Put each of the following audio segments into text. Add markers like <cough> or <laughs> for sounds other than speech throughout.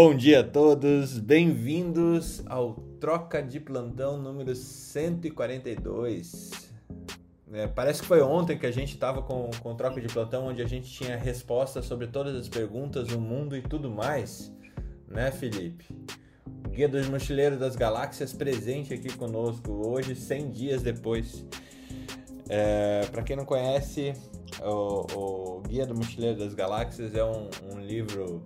Bom dia a todos, bem-vindos ao Troca de Plantão número 142. É, parece que foi ontem que a gente estava com, com Troca de Plantão, onde a gente tinha respostas sobre todas as perguntas, o mundo e tudo mais, né, Felipe? O Guia dos Mochileiros das Galáxias presente aqui conosco hoje, 100 dias depois. É, Para quem não conhece, o, o, Guia do Mochileiro das Galáxias é um, um livro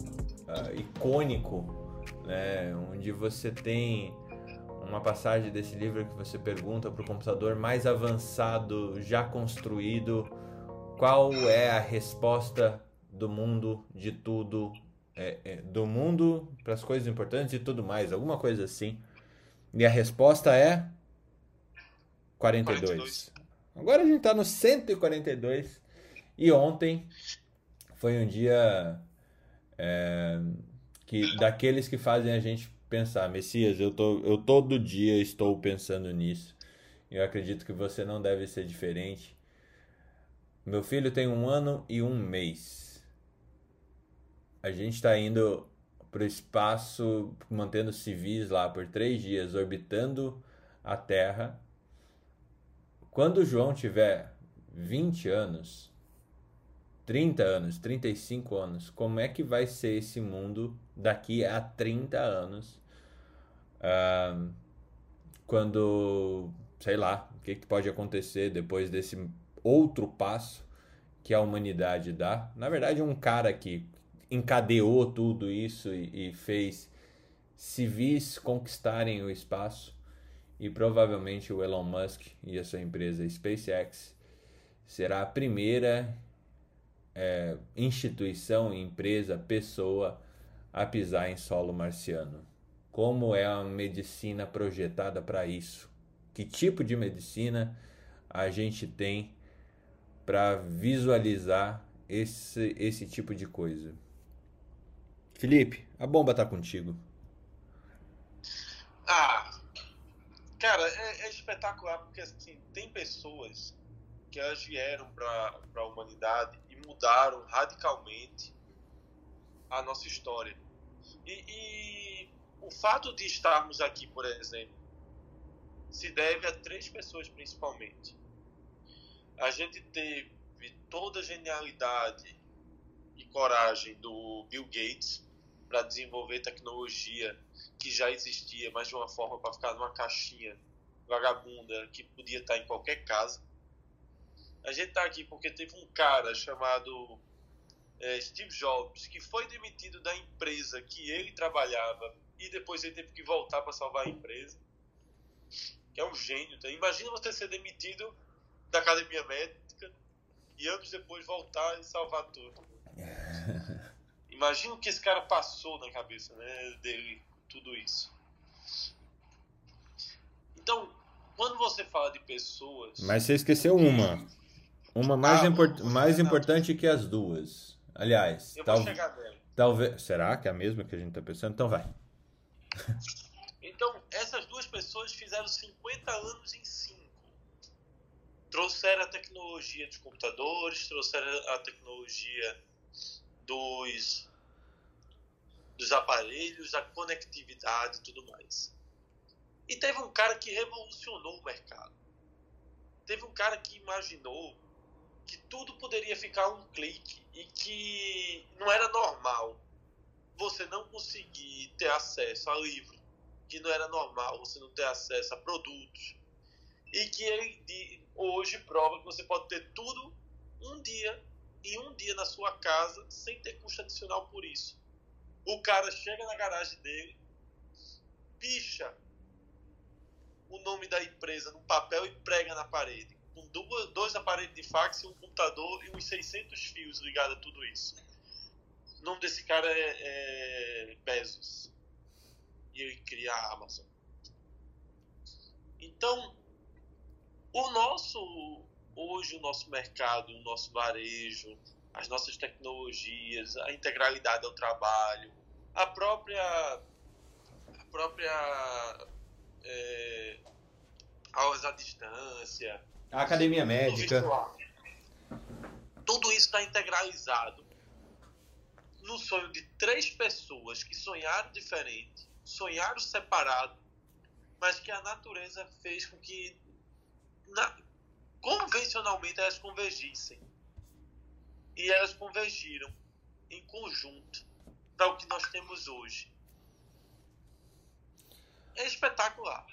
uh, icônico, né, onde você tem uma passagem desse livro que você pergunta para o computador mais avançado já construído qual é a resposta do mundo de tudo, é, é, do mundo para as coisas importantes e tudo mais, alguma coisa assim. E a resposta é 42. 42. Agora a gente está no 142 e ontem foi um dia é, que daqueles que fazem a gente pensar, Messias, eu, tô, eu todo dia estou pensando nisso. Eu acredito que você não deve ser diferente. Meu filho tem um ano e um mês. A gente está indo para o espaço, mantendo civis lá por três dias, orbitando a Terra. Quando o João tiver 20 anos, 30 anos, 35 anos, como é que vai ser esse mundo daqui a 30 anos? Uh, quando, sei lá, o que, que pode acontecer depois desse outro passo que a humanidade dá? Na verdade, um cara que encadeou tudo isso e, e fez civis conquistarem o espaço e provavelmente o Elon Musk e a sua empresa SpaceX será a primeira é, instituição, empresa, pessoa a pisar em solo marciano. Como é a medicina projetada para isso? Que tipo de medicina a gente tem para visualizar esse, esse tipo de coisa? Felipe, a bomba tá contigo. Ah, cara, é, é espetacular porque assim, tem pessoas que elas vieram para a humanidade mudaram radicalmente a nossa história. E, e, o fato de estarmos aqui, por exemplo, se deve a três pessoas principalmente. A gente teve toda a genialidade e coragem do Bill Gates para desenvolver tecnologia que já existia, mas de uma forma para ficar numa caixinha vagabunda que podia estar em qualquer casa a gente está aqui porque teve um cara chamado é, Steve Jobs que foi demitido da empresa que ele trabalhava e depois ele teve que voltar para salvar a empresa. Que é um gênio. Tá? Imagina você ser demitido da academia médica e anos depois voltar e salvar tudo. <laughs> Imagina o que esse cara passou na cabeça né, dele, tudo isso. Então, quando você fala de pessoas. Mas você esqueceu uma. Uma mais, ah, import mais importante que as duas. Aliás, eu tal vou chegar nela. Talvez. Será que é a mesma que a gente está pensando? Então vai. <laughs> Então, essas duas pessoas fizeram 50 anos em 5. Trouxeram a tecnologia dos computadores, trouxeram a tecnologia dos, dos aparelhos, a conectividade e tudo mais. E teve um cara que revolucionou o mercado. Teve um cara que imaginou que tudo poderia ficar um clique e que não era normal você não conseguir ter acesso a livro, que não era normal você não ter acesso a produtos e que ele hoje prova que você pode ter tudo um dia e um dia na sua casa sem ter custo adicional por isso. O cara chega na garagem dele, picha o nome da empresa no papel e prega na parede com duas, dois aparelhos de fax, um computador e uns 600 fios ligados a tudo isso. O nome desse cara é, é Bezos. E ele cria a Amazon. Então, o nosso hoje o nosso mercado, o nosso varejo, as nossas tecnologias, a integralidade ao trabalho, a própria a própria é, aulas à distância, a academia médica. Tudo isso está integralizado no sonho de três pessoas que sonharam diferente, sonharam separado, mas que a natureza fez com que na, convencionalmente elas convergissem. E elas convergiram em conjunto para o que nós temos hoje. É espetacular.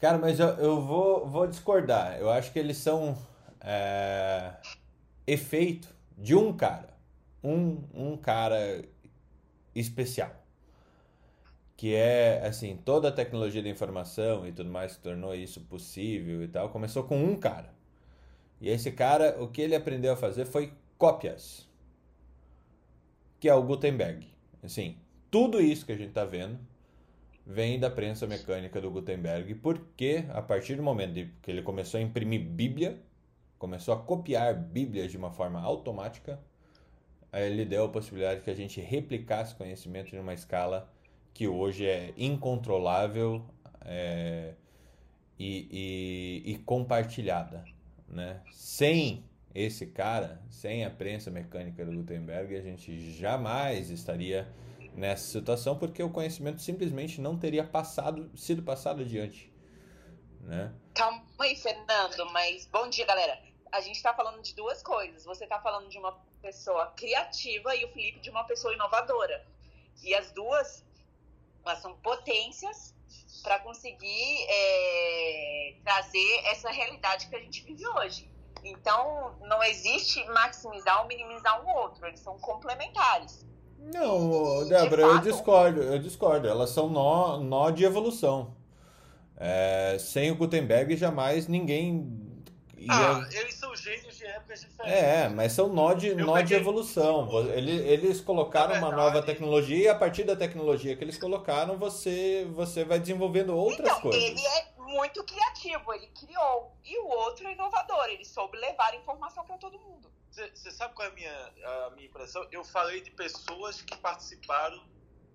Cara, mas eu, eu vou, vou discordar. Eu acho que eles são é, efeito de um cara. Um, um cara especial. Que é, assim, toda a tecnologia da informação e tudo mais que tornou isso possível e tal, começou com um cara. E esse cara, o que ele aprendeu a fazer foi cópias. Que é o Gutenberg. Assim, tudo isso que a gente está vendo vem da prensa mecânica do Gutenberg, porque a partir do momento que ele começou a imprimir Bíblia, começou a copiar Bíblias de uma forma automática, ele deu a possibilidade que a gente replicasse conhecimento em uma escala que hoje é incontrolável é, e, e, e compartilhada. Né? Sem esse cara, sem a prensa mecânica do Gutenberg, a gente jamais estaria nessa situação porque o conhecimento simplesmente não teria passado, sido passado adiante, né? Calma aí, Fernando, mas bom dia, galera. A gente está falando de duas coisas. Você está falando de uma pessoa criativa e o Felipe de uma pessoa inovadora. E as duas elas são potências para conseguir é, trazer essa realidade que a gente vive hoje. Então, não existe maximizar ou minimizar um outro, eles são complementares. Não, Débora, eu discordo, eu discordo. Elas são nó, nó de evolução. É, sem o Gutenberg, jamais ninguém. Ia... Ah, eles são gênios de épocas diferentes. É, mas são nó de, nó peguei... de evolução. Eles, eles colocaram uma nova tecnologia e a partir da tecnologia que eles colocaram, você, você vai desenvolvendo outras então, coisas. Ele é muito criativo, ele criou. E o outro é inovador, ele soube levar informação para todo mundo. Você sabe qual é a minha, a minha impressão? Eu falei de pessoas que participaram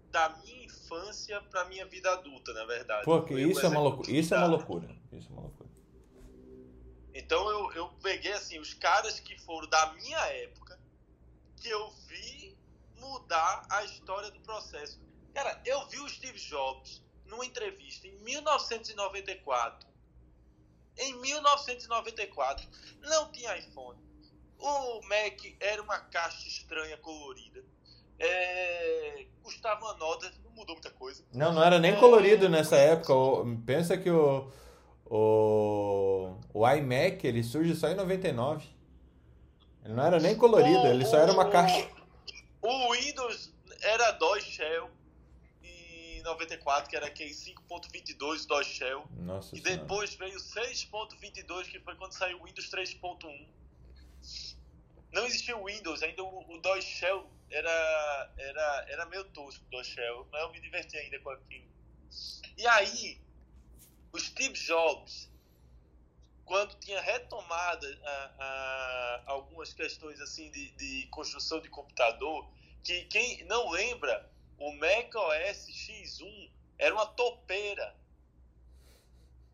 da minha infância para minha vida adulta, na verdade. Porque isso, é uma loucura, isso é uma loucura. Isso é uma loucura. Então eu, eu peguei assim, os caras que foram da minha época, que eu vi mudar a história do processo. Cara, eu vi o Steve Jobs numa entrevista em 1994. Em 1994 não tinha iPhone. O Mac era uma caixa estranha colorida. É, custava uma nota, não mudou muita coisa. Não, não era nem é... colorido nessa época. Pensa que o, o, o iMac ele surge só em 99. Ele não era nem colorido, o, ele só era uma caixa. O Windows era DOS Shell em 94, que era aquele 5.22 DOS Shell. Nossa e depois veio 6.22, que foi quando saiu o Windows 3.1 não existia o Windows, ainda o, o DOS Shell era, era, era meio tosco, o DOS Shell, mas eu me diverti ainda com aquilo. E aí, o Steve Jobs, quando tinha retomado algumas questões assim de, de construção de computador, que quem não lembra, o Mac OS X1 era uma topeira.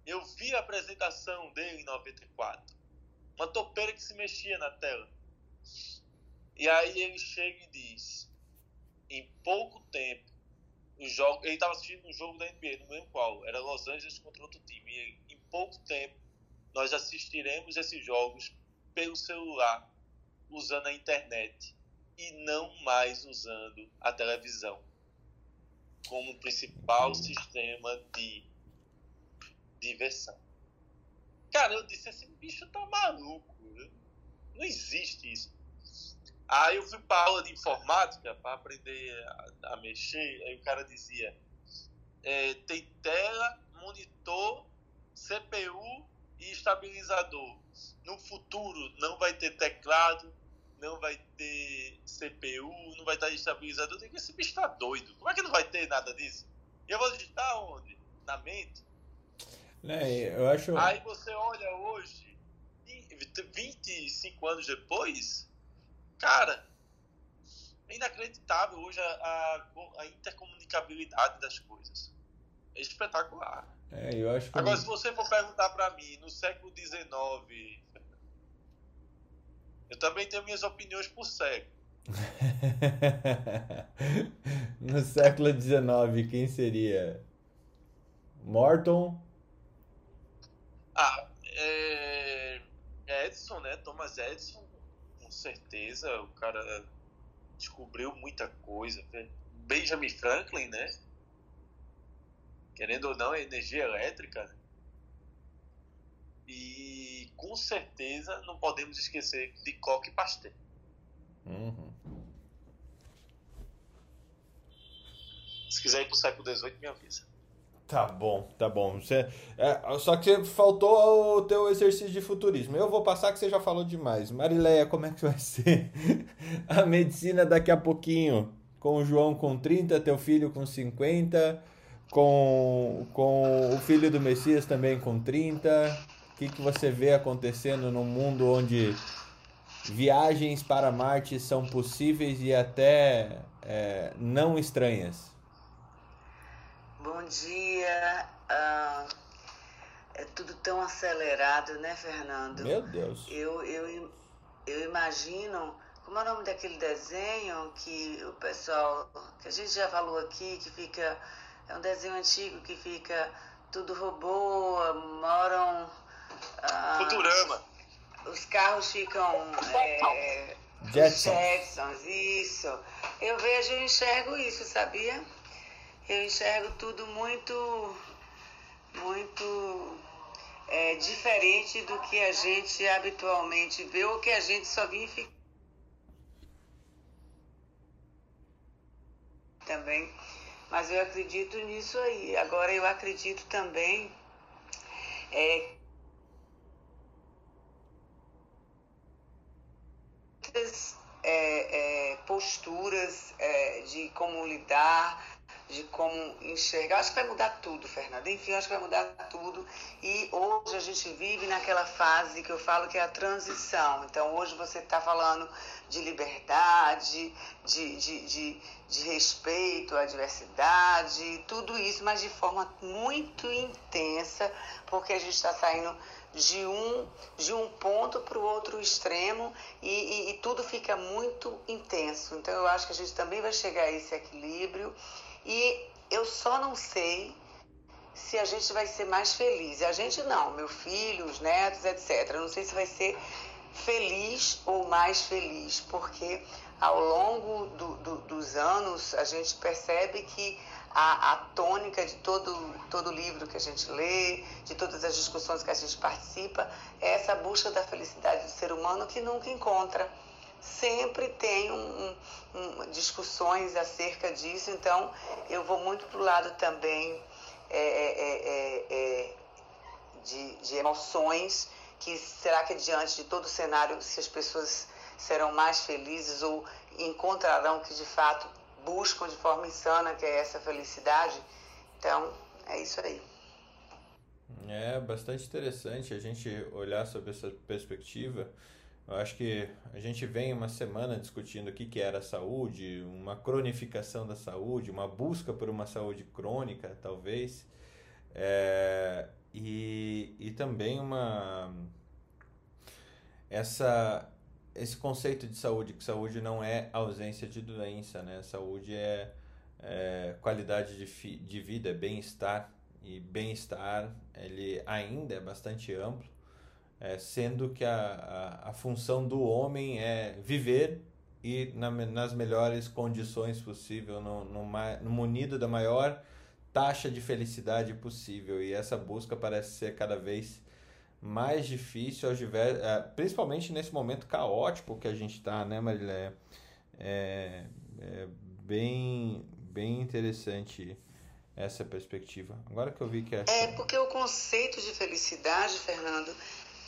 Eu vi a apresentação dele em 94. Uma topeira que se mexia na tela. E aí ele chega e diz: em pouco tempo, o jogo, ele estava assistindo um jogo da NBA, não lembro qual, era Los Angeles contra outro time. E em pouco tempo, nós assistiremos esses jogos pelo celular, usando a internet e não mais usando a televisão como principal sistema de diversão. Cara, eu disse: esse bicho tá maluco. Não existe isso. Aí eu fui para aula de informática para aprender a, a, mexer. Aí o cara dizia: é, tem tela, monitor, CPU e estabilizador. No futuro não vai ter teclado, não vai ter CPU, não vai ter estabilizador. Eu digo, esse bicho está doido. Como é que não vai ter nada disso? E eu vou digitar onde? Na mente? É, eu acho... Aí você olha hoje, 25 anos depois, Cara, é inacreditável hoje a, a, a intercomunicabilidade das coisas. É espetacular. É, eu acho. Agora, se você for perguntar para mim, no século XIX, eu também tenho minhas opiniões por século. <laughs> no século XIX, quem seria? Morton? Ah, é... Edison, né? Thomas Edison, certeza. O cara descobriu muita coisa. Benjamin Franklin, né? Querendo ou não, é energia elétrica. E com certeza não podemos esquecer de Koch e Pasteur. Uhum. Se quiser ir pro século XVIII, me avisa. Tá bom, tá bom. Você, é, só que faltou o teu exercício de futurismo. Eu vou passar que você já falou demais. Marileia, como é que vai ser <laughs> a medicina daqui a pouquinho? Com o João com 30, teu filho com 50, com, com o filho do Messias também com 30. O que, que você vê acontecendo num mundo onde viagens para Marte são possíveis e até é, não estranhas? Bom dia. Ah, é tudo tão acelerado, né, Fernando? Meu Deus. Eu, eu, eu imagino. Como é o nome daquele desenho que o pessoal. que a gente já falou aqui, que fica. É um desenho antigo que fica tudo robô, moram. Ah, Futurama. Os carros ficam. É, Jetsons. Jetsons, isso. Eu vejo e enxergo isso, sabia? Eu enxergo tudo muito, muito é, diferente do que a gente habitualmente vê ou que a gente só vinha também. Mas eu acredito nisso aí. Agora eu acredito também é, é, é, posturas é, de como lidar de como enxergar. Acho que vai mudar tudo, Fernanda. Enfim, acho que vai mudar tudo. E hoje a gente vive naquela fase que eu falo que é a transição. Então, hoje você está falando de liberdade, de, de, de, de respeito à diversidade, tudo isso, mas de forma muito intensa, porque a gente está saindo de um, de um ponto para o outro extremo e, e, e, tudo fica muito intenso. Então, eu acho que a gente também vai chegar a esse equilíbrio e eu só não sei se a gente vai ser mais feliz. A gente não, meu filho, os netos, etc. Eu não sei se vai ser feliz ou mais feliz, porque ao longo do, do, dos anos a gente percebe que a, a tônica de todo, todo livro que a gente lê, de todas as discussões que a gente participa, é essa busca da felicidade do ser humano que nunca encontra sempre tem um, um, discussões acerca disso, então eu vou muito para o lado também é é, é, é, é, de, de emoções, que será que diante de todo o cenário, se as pessoas serão mais felizes ou encontrarão que de fato buscam de forma insana, que é essa felicidade. Então, é isso aí. É bastante interessante a gente olhar sobre essa perspectiva. Eu acho que a gente vem uma semana discutindo o que, que era a saúde, uma cronificação da saúde, uma busca por uma saúde crônica, talvez, é, e, e também uma essa esse conceito de saúde, que saúde não é ausência de doença, né? Saúde é, é qualidade de, fi, de vida, é bem-estar, e bem-estar ele ainda é bastante amplo é, sendo que a, a, a, função do homem é viver e na, nas melhores condições possível, no, no, no munido da maior taxa de felicidade possível. E essa busca parece ser cada vez mais difícil, é, principalmente nesse momento caótico que a gente está, né, Marilé? É, é bem, bem interessante essa perspectiva. Agora que eu vi que é. É, porque o conceito de felicidade, Fernando,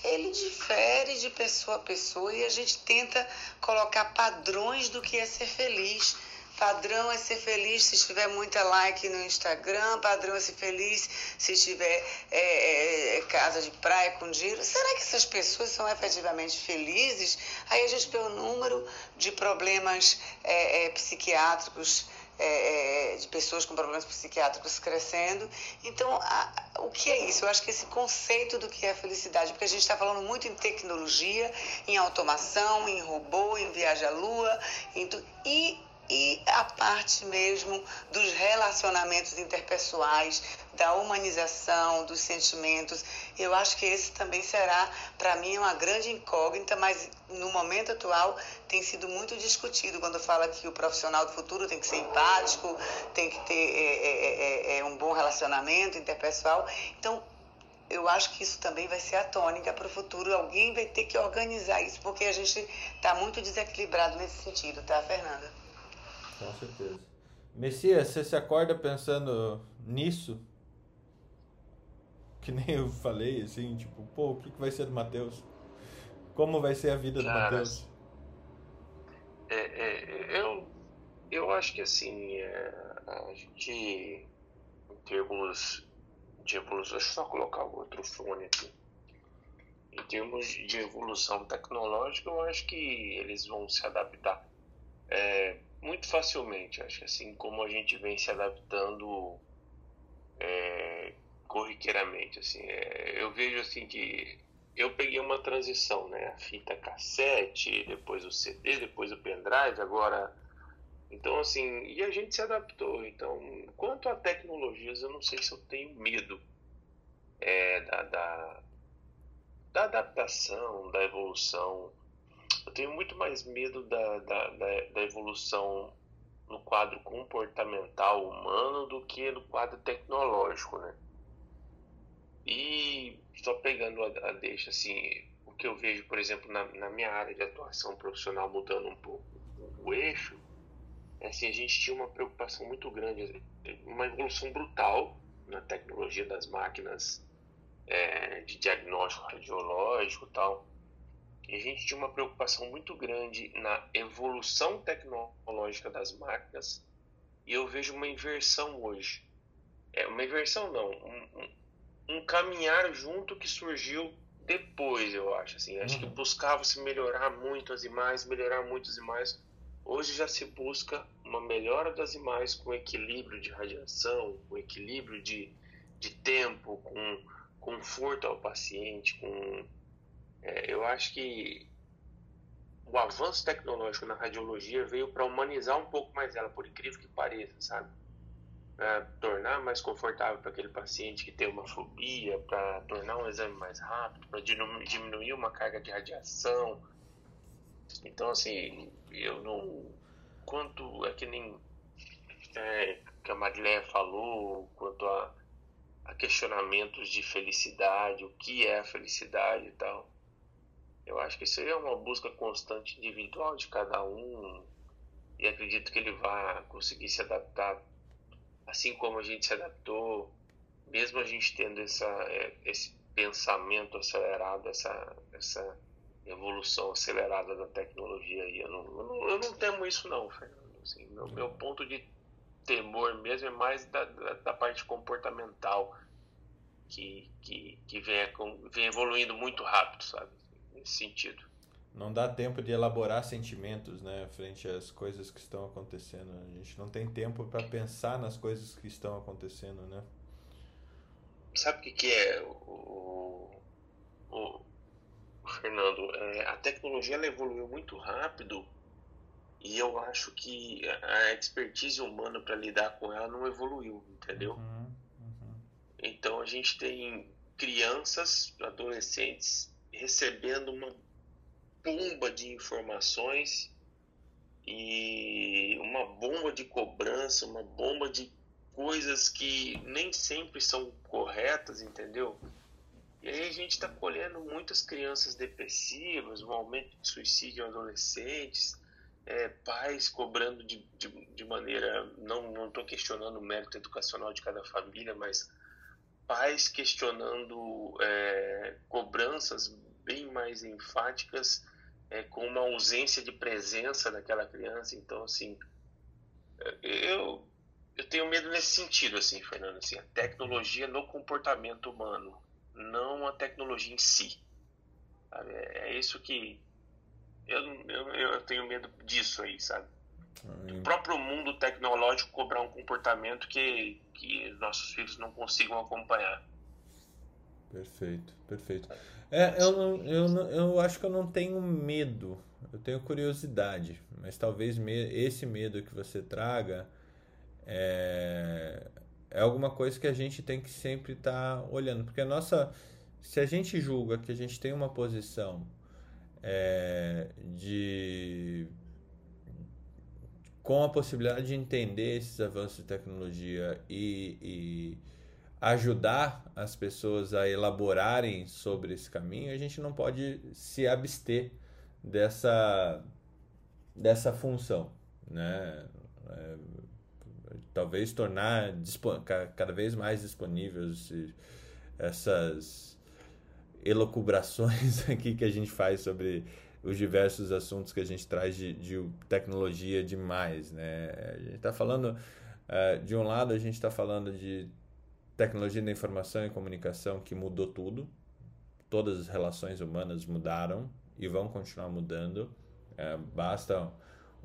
ele difere de pessoa a pessoa e a gente tenta colocar padrões do que é ser feliz. Padrão é ser feliz se tiver muita like no Instagram, padrão é ser feliz se tiver é, é, casa de praia com dinheiro. Será que essas pessoas são efetivamente felizes? Aí a gente vê o número de problemas é, é, psiquiátricos é, é, de pessoas com problemas psiquiátricos crescendo. Então, a, o que é isso? Eu acho que esse conceito do que é felicidade, porque a gente está falando muito em tecnologia, em automação, em robô, em viagem à lua, em e e a parte mesmo dos relacionamentos interpessoais, da humanização, dos sentimentos. Eu acho que esse também será, para mim, uma grande incógnita, mas no momento atual tem sido muito discutido quando fala que o profissional do futuro tem que ser empático, tem que ter é, é, é, é um bom relacionamento interpessoal. Então, eu acho que isso também vai ser a tônica para o futuro. Alguém vai ter que organizar isso, porque a gente está muito desequilibrado nesse sentido, tá, Fernanda? Com certeza. Messias, você se acorda pensando nisso? Que nem eu falei, assim, tipo, pô, o que, vai ser do Matheus? Como vai ser a vida do Matheus? É, é, eu, eu acho que assim, é, a gente, em termos de evolução, deixa eu só colocar o outro fone aqui. Em termos de evolução tecnológica, eu acho que eles vão se adaptar é, muito facilmente. Acho que assim como a gente vem se adaptando é, corriqueiramente. Assim, é, eu vejo assim que eu peguei uma transição, né? A fita cassete, depois o CD, depois o pendrive, agora. Então, assim, e a gente se adaptou. Então, quanto a tecnologias, eu não sei se eu tenho medo é, da, da, da adaptação, da evolução. Eu tenho muito mais medo da, da, da, da evolução no quadro comportamental humano do que no quadro tecnológico, né? E só pegando a, a deixa, assim, o que eu vejo, por exemplo, na, na minha área de atuação profissional, mudando um pouco o eixo, é assim, a gente tinha uma preocupação muito grande, uma evolução brutal na tecnologia das máquinas é, de diagnóstico radiológico tal. A gente tinha uma preocupação muito grande na evolução tecnológica das máquinas, e eu vejo uma inversão hoje. É, uma inversão não, um, um um caminhar junto que surgiu depois, eu acho. Assim, acho que uhum. buscava se melhorar muito as imagens, melhorar muito as imagens. Hoje já se busca uma melhora das imagens com equilíbrio de radiação, com equilíbrio de, de tempo, com conforto ao paciente, com é, eu acho que o avanço tecnológico na radiologia veio para humanizar um pouco mais ela, por incrível que pareça, sabe? para tornar mais confortável para aquele paciente que tem uma fobia, para tornar um exame mais rápido, para diminuir uma carga de radiação. Então, assim, eu não. Quanto é que nem é, que a Marileia falou, quanto a, a questionamentos de felicidade, o que é a felicidade e tal. Eu acho que isso é uma busca constante individual de cada um e acredito que ele vai conseguir se adaptar assim como a gente se adaptou, mesmo a gente tendo essa, é, esse pensamento acelerado, essa, essa evolução acelerada da tecnologia aí. Eu não, eu não, eu não temo isso não, Fernando. Assim, meu, meu ponto de temor mesmo é mais da, da, da parte comportamental que, que, que vem, vem evoluindo muito rápido, sabe? Nesse sentido não dá tempo de elaborar sentimentos, né, frente às coisas que estão acontecendo. A gente não tem tempo para pensar nas coisas que estão acontecendo, né? Sabe o que, que é o, o, o Fernando? É, a tecnologia ela evoluiu muito rápido e eu acho que a expertise humana para lidar com ela não evoluiu, entendeu? Uhum, uhum. Então a gente tem crianças, adolescentes recebendo uma bomba de informações e uma bomba de cobrança, uma bomba de coisas que nem sempre são corretas, entendeu? E aí a gente está colhendo muitas crianças depressivas, um aumento de suicídio em adolescentes, é, pais cobrando de, de, de maneira. Não estou questionando o mérito educacional de cada família, mas pais questionando é, cobranças bem mais enfáticas é, com uma ausência de presença daquela criança. Então, assim, eu, eu tenho medo nesse sentido, assim, Fernando, assim, a tecnologia no comportamento humano, não a tecnologia em si. Sabe? É, é isso que eu, eu, eu tenho medo disso aí, sabe? O próprio mundo tecnológico cobrar um comportamento que, que nossos filhos não consigam acompanhar. Perfeito, perfeito. É, eu, eu, eu acho que eu não tenho medo, eu tenho curiosidade, mas talvez esse medo que você traga é, é alguma coisa que a gente tem que sempre estar tá olhando, porque a nossa, se a gente julga que a gente tem uma posição é, de com a possibilidade de entender esses avanços de tecnologia e, e ajudar as pessoas a elaborarem sobre esse caminho, a gente não pode se abster dessa, dessa função, né? É, talvez tornar cada vez mais disponíveis essas elocubrações <laughs> aqui que a gente faz sobre os diversos assuntos que a gente traz de, de tecnologia demais, né? A gente está falando, uh, de um lado, a gente está falando de tecnologia da informação e comunicação que mudou tudo, todas as relações humanas mudaram e vão continuar mudando. Uh, basta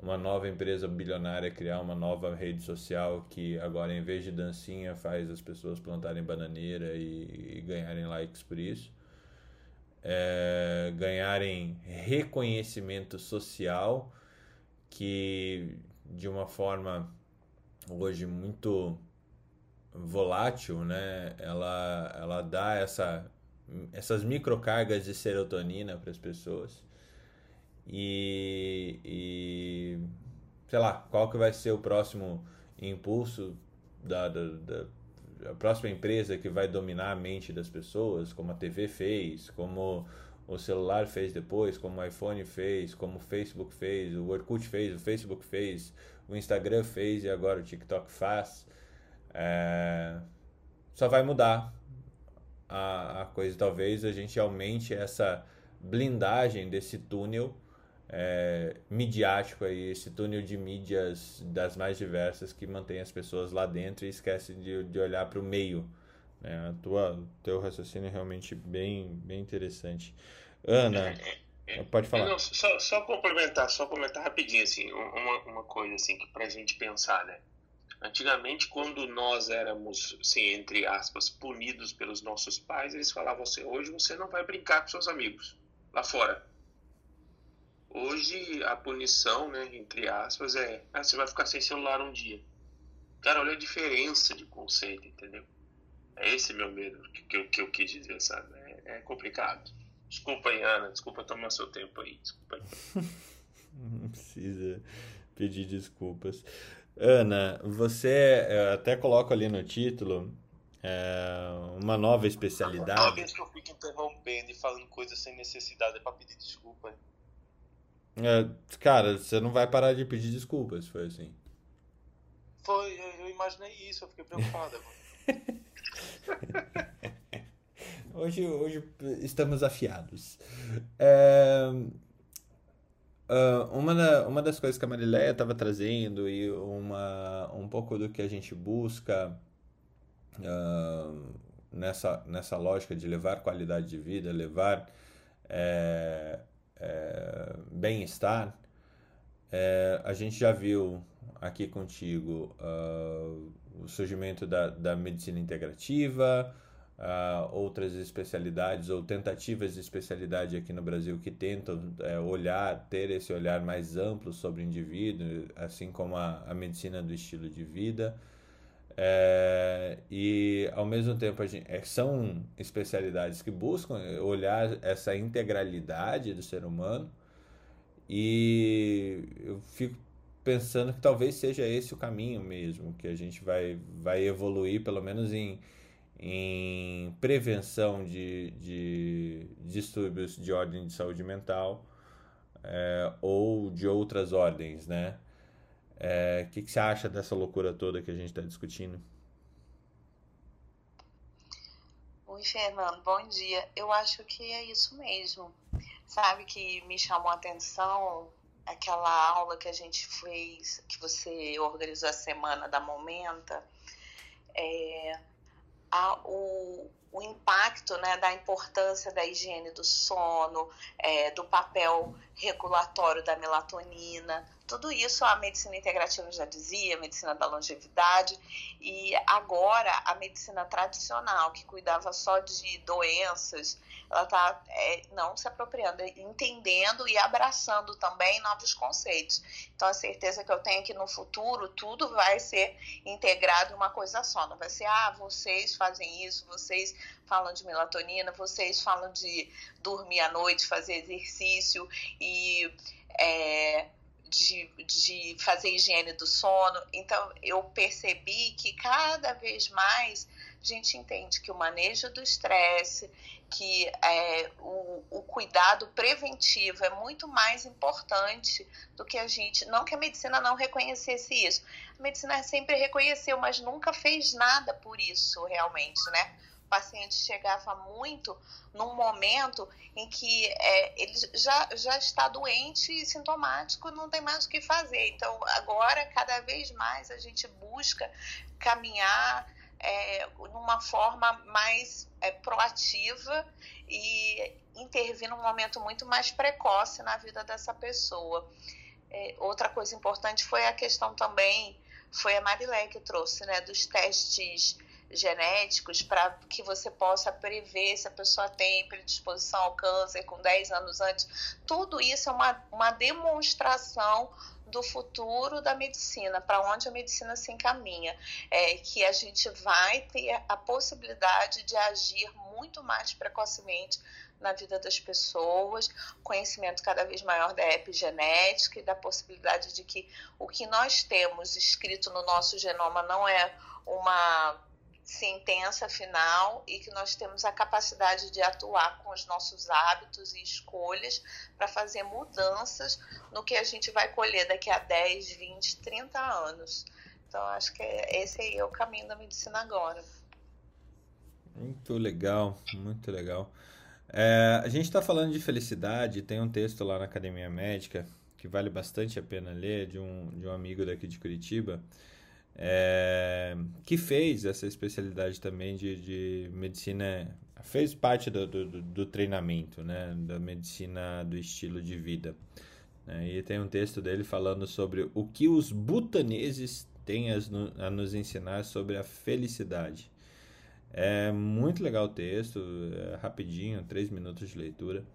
uma nova empresa bilionária criar uma nova rede social que agora, em vez de dancinha, faz as pessoas plantarem bananeira e, e ganharem likes por isso é, ganharem reconhecimento social que de uma forma hoje muito volátil, né? Ela, ela dá essa, essas microcargas de serotonina para as pessoas e, e sei lá qual que vai ser o próximo impulso da, da, da a próxima empresa que vai dominar a mente das pessoas, como a TV fez, como o celular fez depois, como o iPhone fez, como o Facebook fez, o Orkut fez, o Facebook fez, o Instagram fez e agora o TikTok faz. É... Só vai mudar a, a coisa. Talvez a gente aumente essa blindagem desse túnel é, midiático aí, esse túnel de mídias das mais diversas que mantém as pessoas lá dentro e esquece de, de olhar para o meio. Né? A tua, teu raciocínio é realmente bem, bem interessante. Ana, pode falar. Não, só, só complementar, só comentar rapidinho assim, uma, uma coisa assim que para a gente pensar, né? Antigamente, quando nós éramos, assim, entre aspas, punidos pelos nossos pais, eles falavam assim: hoje você não vai brincar com seus amigos lá fora Hoje a punição, né, entre aspas, é ah, você vai ficar sem celular um dia. Cara, olha a diferença de conceito, entendeu? É esse meu medo que, que, eu, que eu quis dizer, sabe? É, é complicado. Desculpa aí, Ana. Desculpa tomar seu tempo aí. Desculpa aí. <laughs> Não precisa pedir desculpas. Ana, você até coloca ali no título é, uma nova especialidade. Toda vez que eu fico interrompendo e falando coisas sem necessidade é pra pedir desculpa. É, cara, você não vai parar de pedir desculpas, foi assim. Foi, eu, eu imaginei isso, eu fiquei preocupado. <laughs> hoje, hoje estamos afiados. É, uh, uma, da, uma das coisas que a Marileia estava trazendo e uma, um pouco do que a gente busca uh, nessa, nessa lógica de levar qualidade de vida, levar é, é, bem-estar, é, a gente já viu aqui contigo uh, o surgimento da, da medicina integrativa, uh, outras especialidades ou tentativas de especialidade aqui no Brasil que tentam é, olhar, ter esse olhar mais amplo sobre o indivíduo, assim como a, a medicina do estilo de vida. É, e ao mesmo tempo gente, é, são especialidades que buscam olhar essa integralidade do ser humano e eu fico pensando que talvez seja esse o caminho mesmo que a gente vai, vai evoluir pelo menos em, em prevenção de, de distúrbios de ordem de saúde mental é, ou de outras ordens, né? O é, que, que você acha dessa loucura toda que a gente está discutindo? Oi, Fernando, bom dia. Eu acho que é isso mesmo. Sabe que me chamou a atenção aquela aula que a gente fez, que você organizou a semana da Momenta. É, a, o, o impacto né, da importância da higiene do sono, é, do papel regulatório da melatonina, tudo isso a medicina integrativa já dizia, a medicina da longevidade, e agora a medicina tradicional, que cuidava só de doenças, ela está é, não se apropriando, entendendo e abraçando também novos conceitos. Então, a certeza que eu tenho é que no futuro tudo vai ser integrado em uma coisa só. Não vai ser, ah, vocês fazem isso, vocês falam de melatonina, vocês falam de dormir à noite, fazer exercício e. É, de, de fazer higiene do sono. Então, eu percebi que cada vez mais a gente entende que o manejo do estresse, que é, o, o, cuidado preventivo é muito mais importante do que a gente. Não que a medicina não reconhecesse isso. A medicina sempre reconheceu, mas nunca fez nada por isso realmente, né? O paciente chegava muito num momento em que é, ele já, já está doente e sintomático, não tem mais o que fazer. Então, agora, cada vez mais, a gente busca caminhar é, numa forma mais é, proativa e intervir num momento muito mais precoce na vida dessa pessoa. É, outra coisa importante foi a questão também, foi a Marilé que trouxe, né, dos testes genéticos para que você possa prever se a pessoa tem predisposição ao câncer com 10 anos antes. Tudo isso é uma, uma demonstração do futuro da medicina, para onde a medicina se encaminha, é que a gente vai ter a possibilidade de agir muito mais precocemente na vida das pessoas, conhecimento cada vez maior da epigenética e da possibilidade de que o que nós temos escrito no nosso genoma não é uma sentença final e que nós temos a capacidade de atuar com os nossos hábitos e escolhas para fazer mudanças no que a gente vai colher daqui a 10, 20, 30 anos. Então, acho que esse aí é o caminho da medicina agora. Muito legal, muito legal. É, a gente está falando de felicidade, tem um texto lá na Academia Médica que vale bastante a pena ler, de um, de um amigo daqui de Curitiba, é, que fez essa especialidade também de, de medicina, fez parte do, do, do, treinamento, né, da medicina do estilo de vida. Né, e tem um texto dele falando sobre o que os butaneses têm a, a nos ensinar sobre a felicidade. É muito legal o texto, é rapidinho, três minutos de leitura.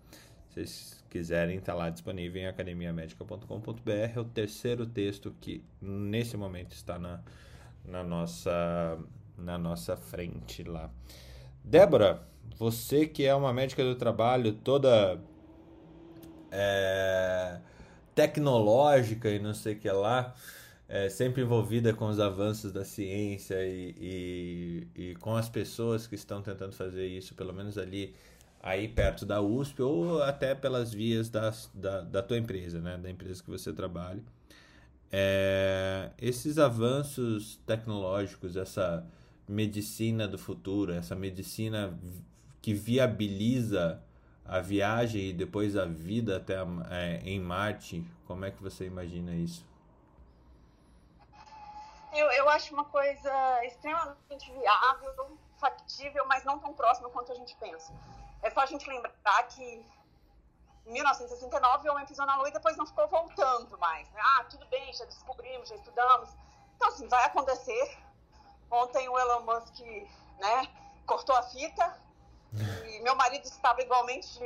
Vocês quiserem, está lá disponível em academiamedica.com.br. É o terceiro texto que nesse momento está na, na, nossa, na nossa frente lá. Débora, você que é uma médica do trabalho toda é, tecnológica e não sei o que lá, é, sempre envolvida com os avanços da ciência e, e, e com as pessoas que estão tentando fazer isso, pelo menos ali aí perto da USP ou até pelas vias da, da, da tua empresa, né? Da empresa que você trabalha. É, esses avanços tecnológicos, essa medicina do futuro, essa medicina que viabiliza a viagem e depois a vida até é, em Marte, como é que você imagina isso? Eu, eu acho uma coisa extremamente viável, factível, mas não tão próxima quanto a gente pensa. É só a gente lembrar que em 1969 o homem pisou na Lua e depois não ficou voltando mais. Né? Ah, tudo bem, já descobrimos, já estudamos. Então, assim, vai acontecer. Ontem o Elon Musk né, cortou a fita e meu marido estava igualmente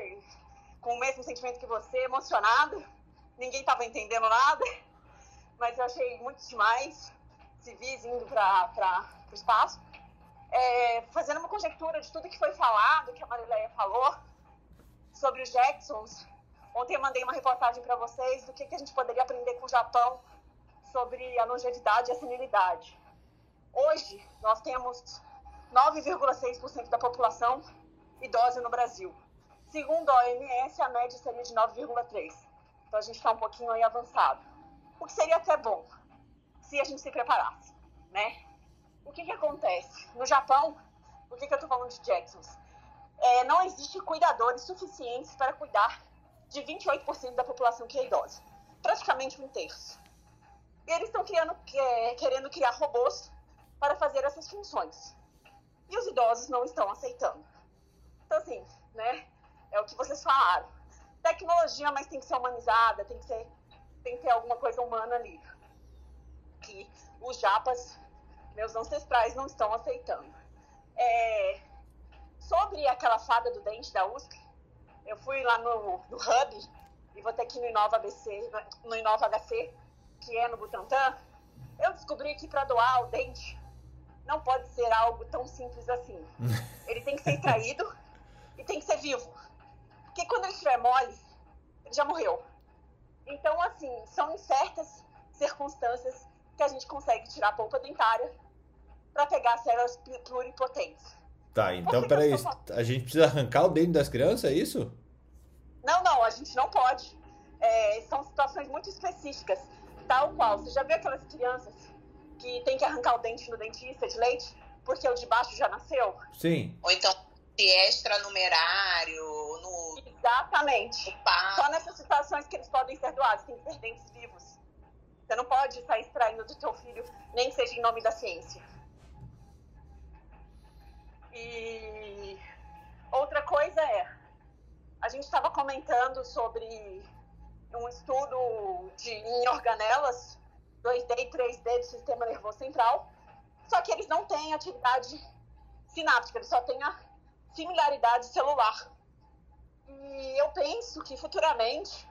com o mesmo sentimento que você, emocionado. Ninguém estava entendendo nada, mas eu achei muito demais civis indo para o espaço é, fazendo uma conjectura de tudo que foi falado, que a Marileia falou, sobre os Jacksons. Ontem eu mandei uma reportagem para vocês do que, que a gente poderia aprender com o Japão sobre a longevidade e a senilidade. Hoje, nós temos 9,6% da população idosa no Brasil. Segundo a OMS, a média seria de 9,3%. Então, a gente está um pouquinho aí avançado. O que seria até bom, se a gente se preparasse, né? O que, que acontece? No Japão, por que, que eu estou falando de Jacksons? É, não existe cuidadores suficientes para cuidar de 28% da população que é idosa. Praticamente um terço. E eles estão é, querendo criar robôs para fazer essas funções. e os idosos não estão aceitando. Então, assim, né? É o que vocês falaram. Tecnologia, mas tem que ser humanizada, tem que, ser, tem que ter alguma coisa humana ali. Que os japas, meus ancestrais, não estão aceitando. É, sobre aquela fada do dente da USP, eu fui lá no, no Hub, e vou ter que ir no Inova ABC, no Inova HC, que é no Butantã, eu descobri que para doar o dente não pode ser algo tão simples assim. <laughs> Ele tem que ser extraído e tem que ser vivo. Porque quando ele estiver mole, ele já morreu. Então, assim, são certas circunstâncias que a gente consegue tirar a polpa dentária para pegar células pluripotentes. Tá, então peraí, a gente precisa arrancar o dente das crianças, é isso? Não, não, a gente não pode. É, são situações muito específicas, tal qual. Você já viu aquelas crianças que tem que arrancar o dente no dentista de leite porque o de baixo já nasceu? Sim. Ou então se extranumerário, no. Exatamente. No Só nessas situações que eles podem ser doados, tem que ser dentes vivos. Você não pode sair extraindo do teu filho, nem que seja em nome da ciência. E outra coisa é, a gente estava comentando sobre um estudo de, em organelas 2D e 3D do sistema nervoso central, só que eles não têm atividade sináptica, eles só têm a similaridade celular. E eu penso que futuramente,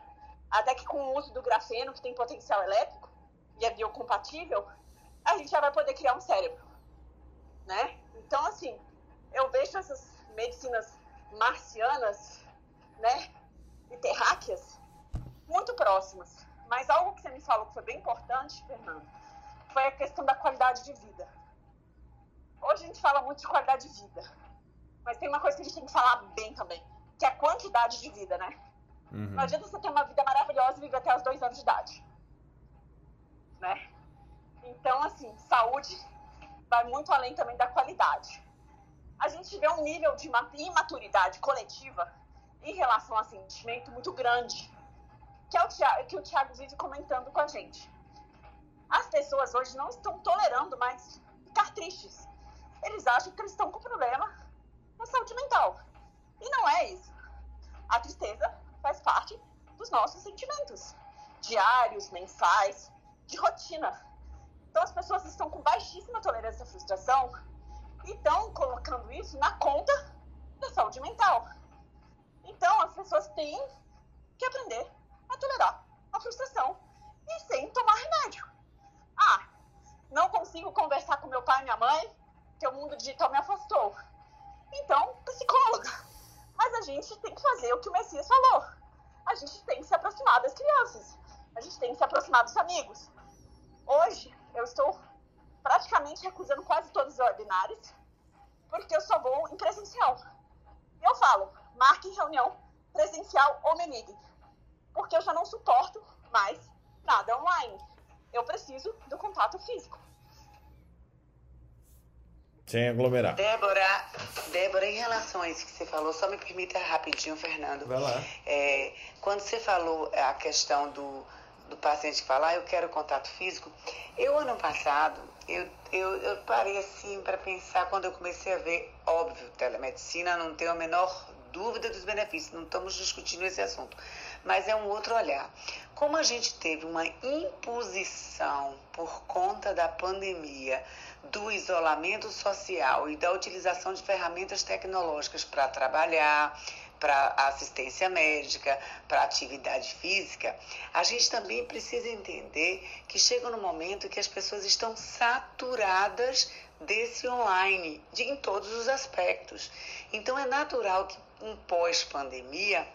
até que com o uso do grafeno, que tem potencial elétrico e é biocompatível, a gente já vai poder criar um cérebro, né? Então, assim, eu vejo essas medicinas marcianas, né, e terráqueas, muito próximas. Mas algo que você me falou que foi bem importante, Fernando, foi a questão da qualidade de vida. Hoje a gente fala muito de qualidade de vida, mas tem uma coisa que a gente tem que falar bem também, que é a quantidade de vida, né? Uhum. Não adianta você ter uma vida maravilhosa e viver até os dois anos de idade, né? Então, assim, saúde vai muito além também da qualidade. A gente vê um nível de imaturidade coletiva em relação a sentimento muito grande, que, é o Thiago, que o Thiago vive comentando com a gente. As pessoas hoje não estão tolerando mais ficar tristes. Eles acham que eles estão com problema na saúde mental. E não é isso. A tristeza faz parte dos nossos sentimentos diários, mensais, de rotina. Então as pessoas estão com baixíssima tolerância à frustração e estão colocando isso na conta da saúde mental. Então as pessoas têm que aprender a tolerar a frustração e sem tomar remédio. Ah, não consigo conversar com meu pai e minha mãe, que o mundo digital me afastou. Então, psicóloga. Mas a gente tem que fazer o que o Messias falou. A gente tem que se aproximar das crianças. A gente tem que se aproximar dos amigos. Hoje, eu estou praticamente recusando quase todos os ordinários, porque eu só vou em presencial. E eu falo, marque reunião presencial ou me ligue porque eu já não suporto mais nada online. Eu preciso do contato físico. Sem aglomerar. Débora, Débora, em relação a isso que você falou, só me permita rapidinho, Fernando. Vai lá. É, quando você falou a questão do, do paciente falar, ah, eu quero contato físico, eu ano passado, eu, eu, eu parei assim para pensar quando eu comecei a ver, óbvio, telemedicina, não tenho a menor dúvida dos benefícios, não estamos discutindo esse assunto mas é um outro olhar. Como a gente teve uma imposição por conta da pandemia, do isolamento social e da utilização de ferramentas tecnológicas para trabalhar, para assistência médica, para atividade física, a gente também precisa entender que chega no momento que as pessoas estão saturadas desse online, de, em todos os aspectos. Então é natural que um pós-pandemia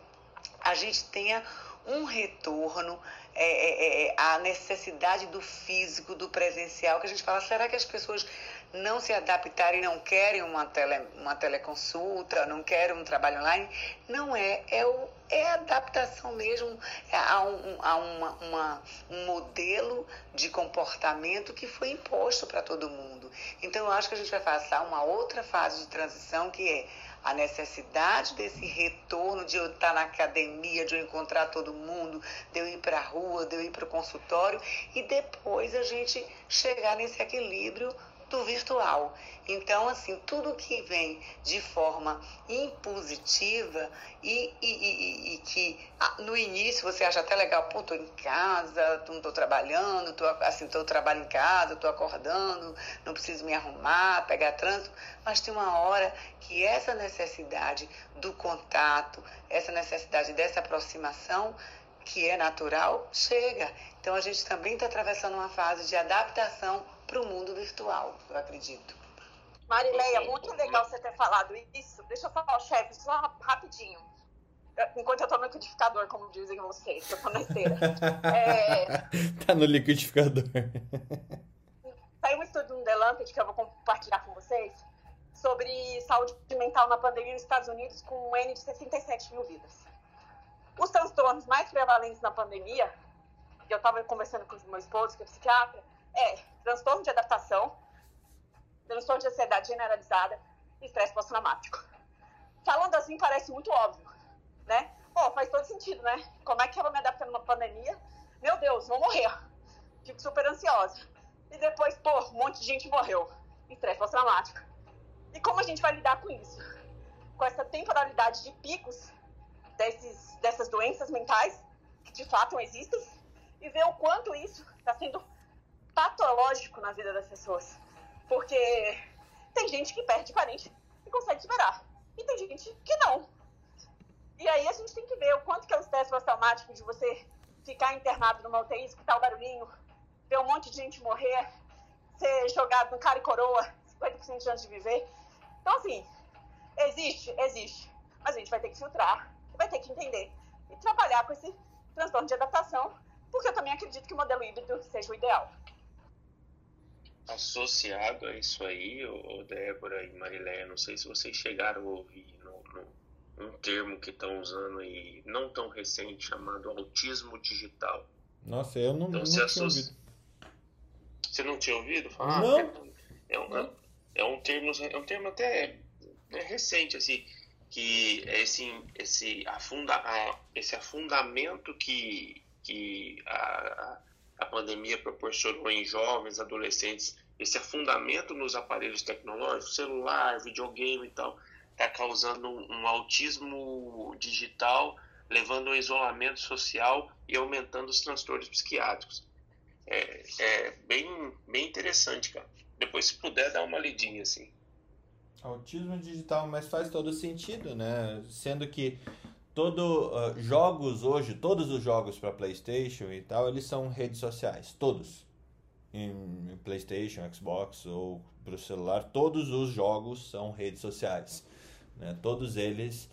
a gente tenha um retorno é, é, é, à necessidade do físico, do presencial, que a gente fala, será que as pessoas não se adaptarem, não querem uma, tele, uma teleconsulta, não querem um trabalho online? Não é, é, o, é adaptação mesmo a, um, a uma, uma, um modelo de comportamento que foi imposto para todo mundo. Então, eu acho que a gente vai passar uma outra fase de transição que é a necessidade desse retorno de eu estar na academia, de eu encontrar todo mundo, de eu ir para a rua, de eu ir para o consultório e depois a gente chegar nesse equilíbrio do virtual. Então, assim, tudo que vem de forma impositiva e, e, e, e que ah, no início você acha até legal, pô, tô em casa, não tô trabalhando, tô, assim, tô trabalho em casa, tô acordando, não preciso me arrumar, pegar trânsito, mas tem uma hora que essa necessidade do contato, essa necessidade dessa aproximação, que é natural, chega. Então a gente também está atravessando uma fase de adaptação para o mundo virtual, eu acredito. Marileia, muito legal você ter falado isso. Deixa eu falar, chefe, só rapidinho. Enquanto eu tô no liquidificador, como dizem vocês, eu tô na esteira. <laughs> É... tá no liquidificador. Saiu um estudo no The Lancet que eu vou compartilhar com vocês sobre saúde mental na pandemia nos Estados Unidos com um N de 67 mil vidas. Os transtornos mais prevalentes na pandemia, que eu estava conversando com o meu esposo, que é psiquiatra, é transtorno de adaptação, transtorno de ansiedade generalizada e estresse pós-traumático. Falando assim parece muito óbvio, né? Pô, faz todo sentido, né? Como é que eu vou me adaptar numa pandemia? Meu Deus, vou morrer. Fico super ansiosa. E depois, pô, um monte de gente morreu. Estresse pós-traumático. E como a gente vai lidar com isso? Com essa temporalidade de picos desses, dessas doenças mentais, que de fato existem, e ver o quanto isso está sendo patológico na vida das pessoas. Porque tem gente que perde parente e consegue superar. E tem gente que não. E aí a gente tem que ver o quanto que é o estresse pós-traumático de você ficar internado numa UTI, escutar o barulhinho, ver um monte de gente morrer, ser jogado no cara e coroa, 50% de chance de viver. Então, assim, existe, existe. Mas a gente vai ter que filtrar, vai ter que entender e trabalhar com esse transtorno de adaptação, porque eu também acredito que o modelo híbrido seja o ideal associado a isso aí, o Débora e Mariléia, não sei se vocês chegaram a ouvir no, no, um termo que estão usando aí, não tão recente, chamado autismo digital. Nossa, eu não, então, não tinha associa... ouvido. Você não tinha ouvido falar? Não. É, um, é, é um termo, é um termo até é recente, assim, que é esse, esse, afunda, esse afundamento que, que a, a pandemia proporcionou em jovens, adolescentes, esse afundamento nos aparelhos tecnológicos, celular, videogame e tal, está causando um, um, autismo digital, levando ao isolamento social e aumentando os transtornos psiquiátricos. É, é bem, bem interessante, cara. Depois, se puder, dá uma lidinha assim. Autismo digital, mas faz todo sentido, né? Sendo que todo uh, jogos hoje, todos os jogos para PlayStation e tal, eles são redes sociais, todos. Em PlayStation, Xbox ou para o celular, todos os jogos são redes sociais. Né? Todos eles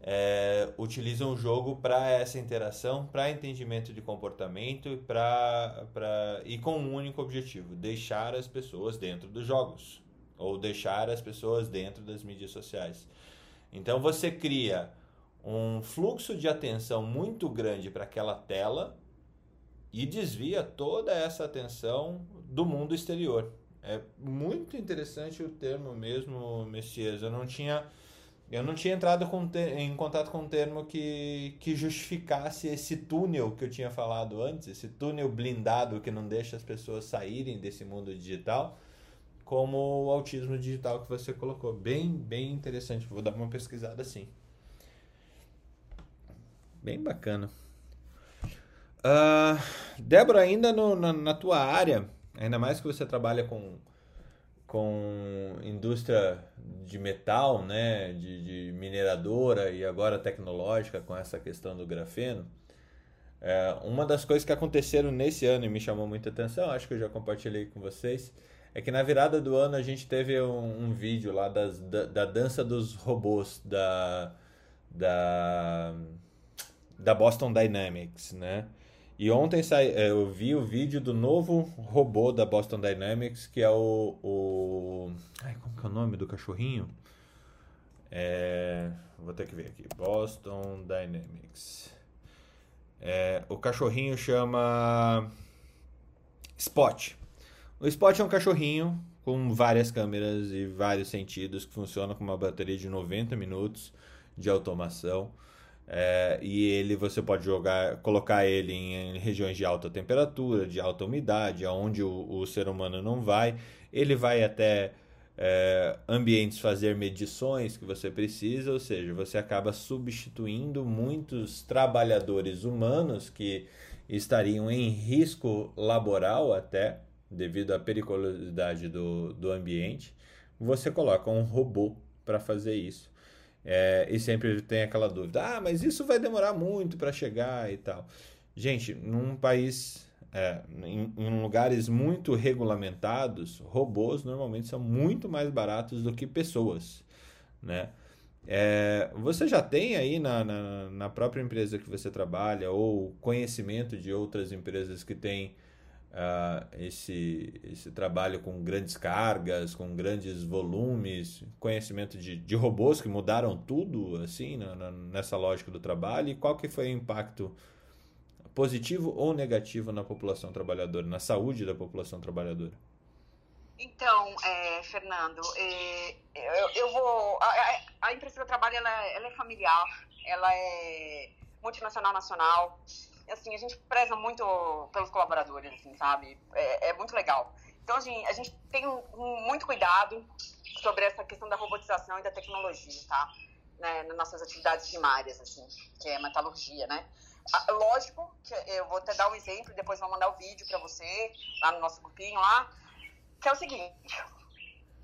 é, utilizam o jogo para essa interação, para entendimento de comportamento pra, pra, e com um único objetivo: deixar as pessoas dentro dos jogos ou deixar as pessoas dentro das mídias sociais. Então você cria um fluxo de atenção muito grande para aquela tela e desvia toda essa atenção do mundo exterior. É muito interessante o termo mesmo, Messias. Eu não tinha eu não tinha entrado com em contato com um termo que, que justificasse esse túnel que eu tinha falado antes, esse túnel blindado que não deixa as pessoas saírem desse mundo digital, como o autismo digital que você colocou. Bem, bem interessante. Vou dar uma pesquisada assim. Bem bacana. Uh, Débora, ainda no, na, na, tua área, ainda mais que você trabalha com, com indústria de metal, né, de, de mineradora e agora tecnológica com essa questão do grafeno, é, uma das coisas que aconteceram nesse ano e me chamou muita atenção, acho que eu já compartilhei com vocês, é que na virada do ano a gente teve um, um vídeo lá das, da, da dança dos robôs da, da da Boston Dynamics, né? E ontem é, eu vi o vídeo do novo robô da Boston Dynamics, que é o. o... Ai, como que é o nome do cachorrinho? É, vou ter que ver aqui. Boston Dynamics. É, o cachorrinho chama Spot. O Spot é um cachorrinho com várias câmeras e vários sentidos que funciona com uma bateria de 90 minutos de automação. É, e ele você pode jogar, colocar ele em, em, regiões de alta temperatura, de alta umidade, aonde o, o, ser humano não vai. ele vai até é, ambientes fazer medições que você precisa, ou seja, você acaba substituindo muitos trabalhadores humanos que estariam em risco laboral até devido à periculosidade do, do ambiente. Você coloca um robô para fazer isso. É, e sempre tem aquela dúvida: ah, mas isso vai demorar muito para chegar e tal. Gente, num país é, em, em, lugares muito regulamentados, robôs normalmente são muito mais baratos do que pessoas, né? É, você já tem aí na, na, na, própria empresa que você trabalha ou conhecimento de outras empresas que têm uh, esse, esse trabalho com grandes cargas, com grandes volumes, conhecimento de, de robôs que mudaram tudo assim na, nessa lógica do trabalho e qual que foi o impacto positivo ou negativo na população trabalhadora, na saúde da população trabalhadora? Então, é, Fernando, é, eu, eu, vou. A, a, empresa que eu trabalho ela, ela, é familiar, ela é multinacional nacional. Assim, a gente preza muito pelos colaboradores, assim, sabe? É, é muito legal. Então, assim, a gente tem um, um, muito cuidado sobre essa questão da robotização e da tecnologia, tá? Né, nas nossas atividades primárias, assim, que é metalurgia, né? Ah, lógico que eu vou até dar um exemplo, depois vou mandar o vídeo para você, lá no nosso grupinho lá, que é o seguinte,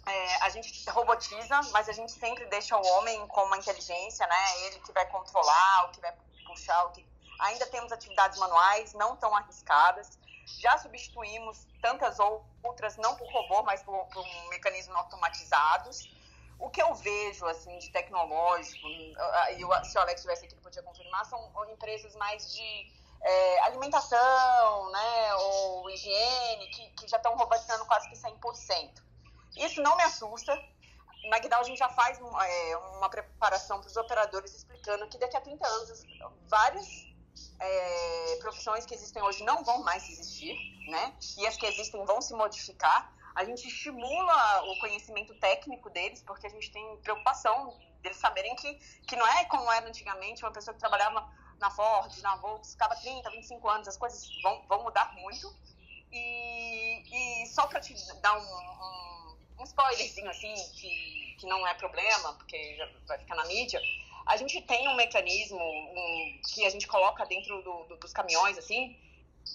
é, a gente robotiza, mas a gente sempre deixa o homem com uma inteligência, né? Ele que vai controlar, o que vai puxar, o que... Ainda temos atividades manuais, não tão arriscadas. Já substituímos tantas outras, não por robô, mas por, por mecanismos automatizados o que eu vejo assim de tecnológico, e se o Alex estivesse aqui ele podia confirmar, são empresas mais de é, alimentação, né, ou higiene, que, que já estão robotizando quase que 100%. Isso não me assusta. Na Guidal a gente já faz é, uma preparação para os operadores explicando que daqui a 30 anos várias é, profissões que existem hoje não vão mais existir, né? E as que existem vão se modificar a gente estimula o conhecimento técnico deles, porque a gente tem preocupação deles saberem que, que não é como era antigamente, uma pessoa que trabalhava na Ford, na Volks, ficava 30, 25 anos, as coisas vão, vão mudar muito. E, e só para te dar um, um, um, spoilerzinho assim, que, que não é problema, porque já vai ficar na mídia, a gente tem um mecanismo um, que a gente coloca dentro do, do, dos caminhões, assim,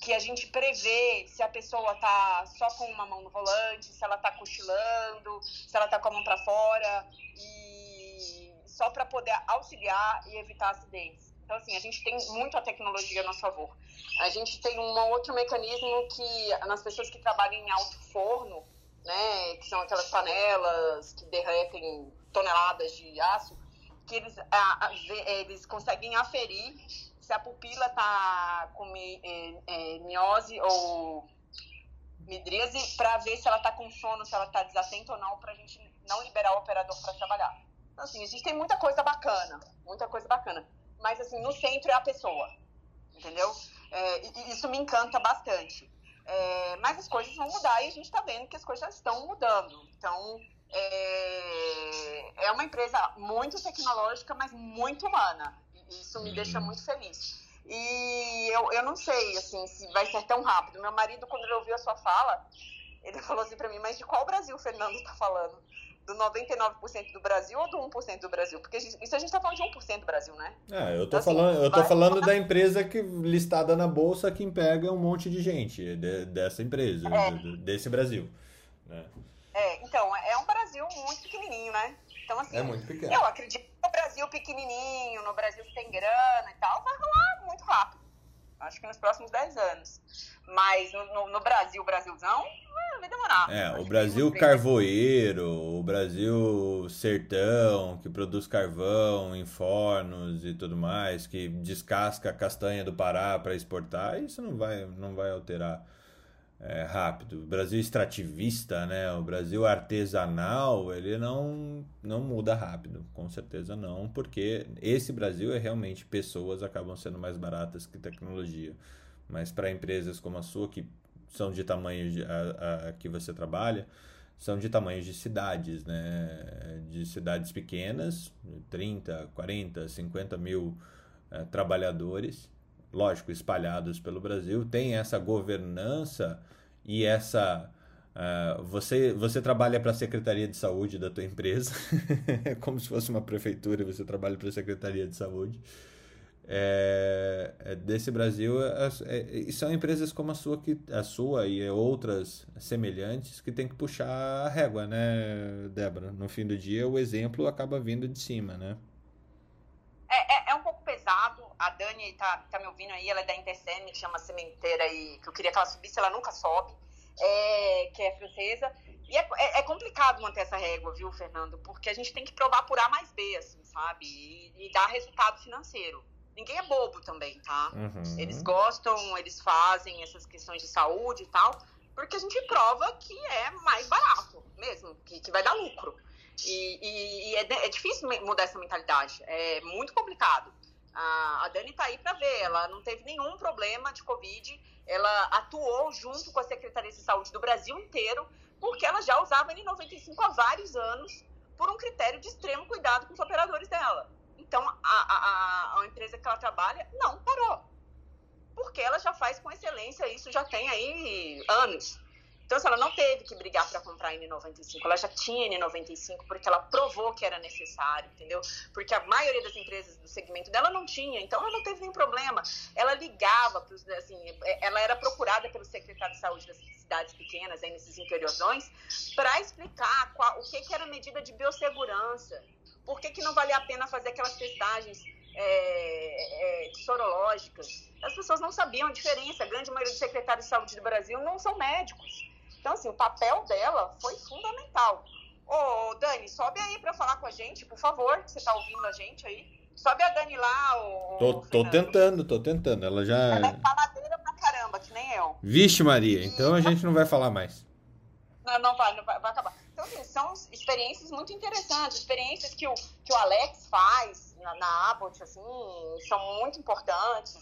que a gente prevê se a pessoa tá só com uma mão no volante, se ela tá cochilando, se ela tá com a mão para fora e só para poder auxiliar e evitar acidentes. Então assim, a gente tem muito a tecnologia a nosso favor. A gente tem um outro mecanismo que nas pessoas que trabalham em alto forno, né, que são aquelas panelas que derretem toneladas de aço, que eles, a, a, eles conseguem aferir se a pupila está com mi, é, é, miose ou midríase, para ver se ela está com sono, se ela está desatenta ou não, para a gente não liberar o operador para trabalhar. Então, assim, a gente tem muita coisa bacana, muita coisa bacana. Mas, assim, no centro é a pessoa, entendeu? É, e isso me encanta bastante. É, mas as coisas vão mudar e a gente está vendo que as coisas já estão mudando. Então, é, é uma empresa muito tecnológica, mas muito humana isso me deixa uhum. muito feliz. E eu, eu não sei, assim, se vai ser tão rápido. Meu marido, quando ele ouviu a sua fala, ele falou assim para mim, mas de qual Brasil o Fernando está falando? Do 99% do Brasil ou do 1% do Brasil? Porque isso a gente está falando de 1% do Brasil, né? É, eu tô então, assim, falando, assim, eu tô vai... falando da empresa que listada na bolsa que emprega um monte de gente de, dessa empresa, é. de, desse Brasil. Né? É, então, é um Brasil muito pequenininho, né? Então, assim, é muito pequeno. eu acredito que no Brasil pequenininho, no Brasil que tem grana e tal, vai rolar muito rápido. Acho que nos próximos 10 anos. Mas no, no, no Brasil, Brasilzão, vai demorar. É, o Brasil carvoeiro, o Brasil sertão, que produz carvão em fornos e tudo mais, que descasca a castanha do Pará para exportar, isso não vai, não vai alterar é, rápido. O Brasil extrativista, né? O Brasil artesanal, ele não, não muda rápido, com certeza não, porque esse Brasil é realmente pessoas acabam sendo mais baratas que tecnologia. Mas para empresas como a sua, que são de tamanho de, a, a, que você trabalha, são de tamanhos de cidades, né? De cidades pequenas, 30, 40, 50 mil é, trabalhadores lógico, espalhados pelo Brasil, tem essa governança e essa Uh, você, você trabalha para a Secretaria de Saúde da tua empresa, <laughs> como se fosse uma prefeitura e você trabalha para a Secretaria de Saúde. É, é desse Brasil, é, é, e são empresas como a sua, que, a sua e outras semelhantes que tem que puxar a régua, né, Débora? No fim do dia, o exemplo acaba vindo de cima, né? É, é, é um pouco pesado. A Dani tá, tá me ouvindo aí, ela é da Intercem, que chama Sementeira, e que eu queria que ela subisse, ela nunca sobe é, que é francesa. E é, é, é, complicado manter essa régua, viu, Fernando? Porque a gente tem que provar por A mais B, assim, sabe? E, e dar resultado financeiro. Ninguém é bobo também, tá? Uhum. Eles gostam, eles fazem essas questões de saúde e tal, porque a gente prova que é mais barato mesmo, que, que vai dar lucro. E, e, e é, é, difícil mudar essa mentalidade, é muito complicado. A, Dani tá aí para ver, ela não teve nenhum problema de Covid ela atuou junto com a Secretaria de Saúde do Brasil inteiro, porque ela já usava N95 há vários anos, por um critério de extremo cuidado com os operadores dela. Então, a, a, a empresa que ela trabalha não parou. Porque ela já faz com excelência, isso já tem aí anos. Então, assim, ela não teve que brigar para comprar N95, ela já tinha N95 porque ela provou que era necessário, entendeu? Porque a maioria das empresas do segmento dela não tinha, então ela não teve nenhum problema. Ela ligava, pros, assim, ela era procurada pelo secretário de saúde das cidades pequenas, aí nesses interiorzões, para explicar qual, o que, que era medida de biossegurança, por que, que não valia a pena fazer aquelas testagens é, é, sorológicas. As pessoas não sabiam a diferença. A grande maioria dos secretários de saúde do Brasil não são médicos. Então, assim, o papel dela foi fundamental. Ô, Dani, sobe aí para falar com a gente, por favor, que você tá ouvindo a gente aí. Sobe a Dani lá, ô. Tô, tô tentando, tô tentando. Ela já. Ela é faladeira pra caramba, que nem eu. Vixe, Maria, então a gente não vai falar mais. Não, não vai, não vai, vai acabar. Então, assim, são experiências muito interessantes, experiências que o, que o Alex faz na, na Abbott, assim, são muito importantes,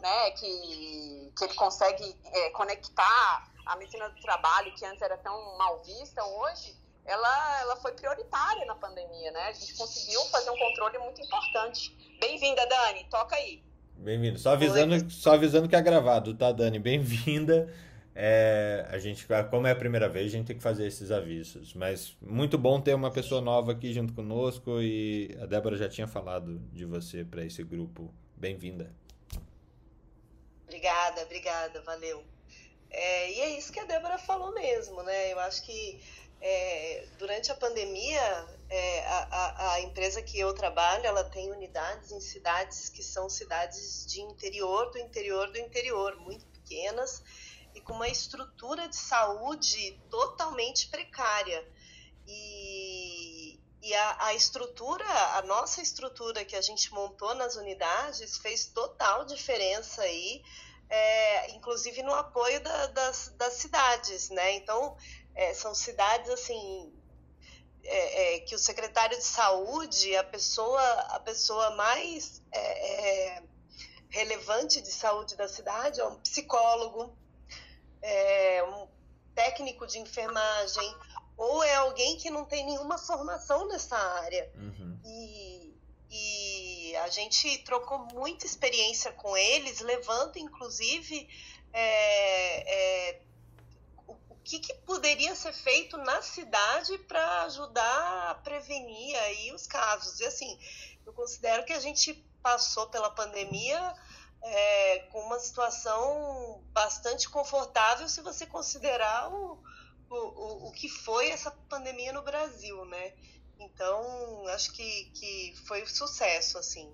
né? Que, que ele consegue é, conectar a medicina do trabalho, que antes era tão mal vista, hoje ela, ela foi prioritária na pandemia, né? A gente conseguiu fazer um controle muito importante. Bem-vinda, Dani, toca aí. Bem-vindo. Só avisando, só avisando que é gravado, tá, Dani? Bem-vinda. É, a gente, como é a primeira vez, a gente tem que fazer esses avisos. Mas muito bom ter uma pessoa nova aqui junto conosco e a Débora já tinha falado de você para esse grupo. Bem-vinda. Obrigada, obrigada, valeu. É, e é isso que a Débora falou mesmo, né? Eu acho que é, durante a pandemia, é, a, a, empresa que eu trabalho, ela tem unidades em cidades que são cidades de interior, do interior do interior, muito pequenas e com uma estrutura de saúde totalmente precária. E, e a, a estrutura, a nossa estrutura que a gente montou nas unidades fez total diferença aí é, inclusive no apoio da, das, das cidades, né? Então, é, são cidades assim é, é que o secretário de saúde, a pessoa, a pessoa mais é, é, relevante de saúde da cidade, é um psicólogo, um técnico de enfermagem, ou é alguém que não tem nenhuma formação nessa área. Uhum. E, e a gente trocou muita experiência com eles, levando inclusive é, é, o, o que, que, poderia ser feito na cidade para ajudar a prevenir aí os casos. E assim, eu considero que a gente passou pela pandemia é, com uma situação bastante confortável se você considerar o, o, o, que foi essa pandemia no Brasil, né? Então, acho que, que foi sucesso, assim.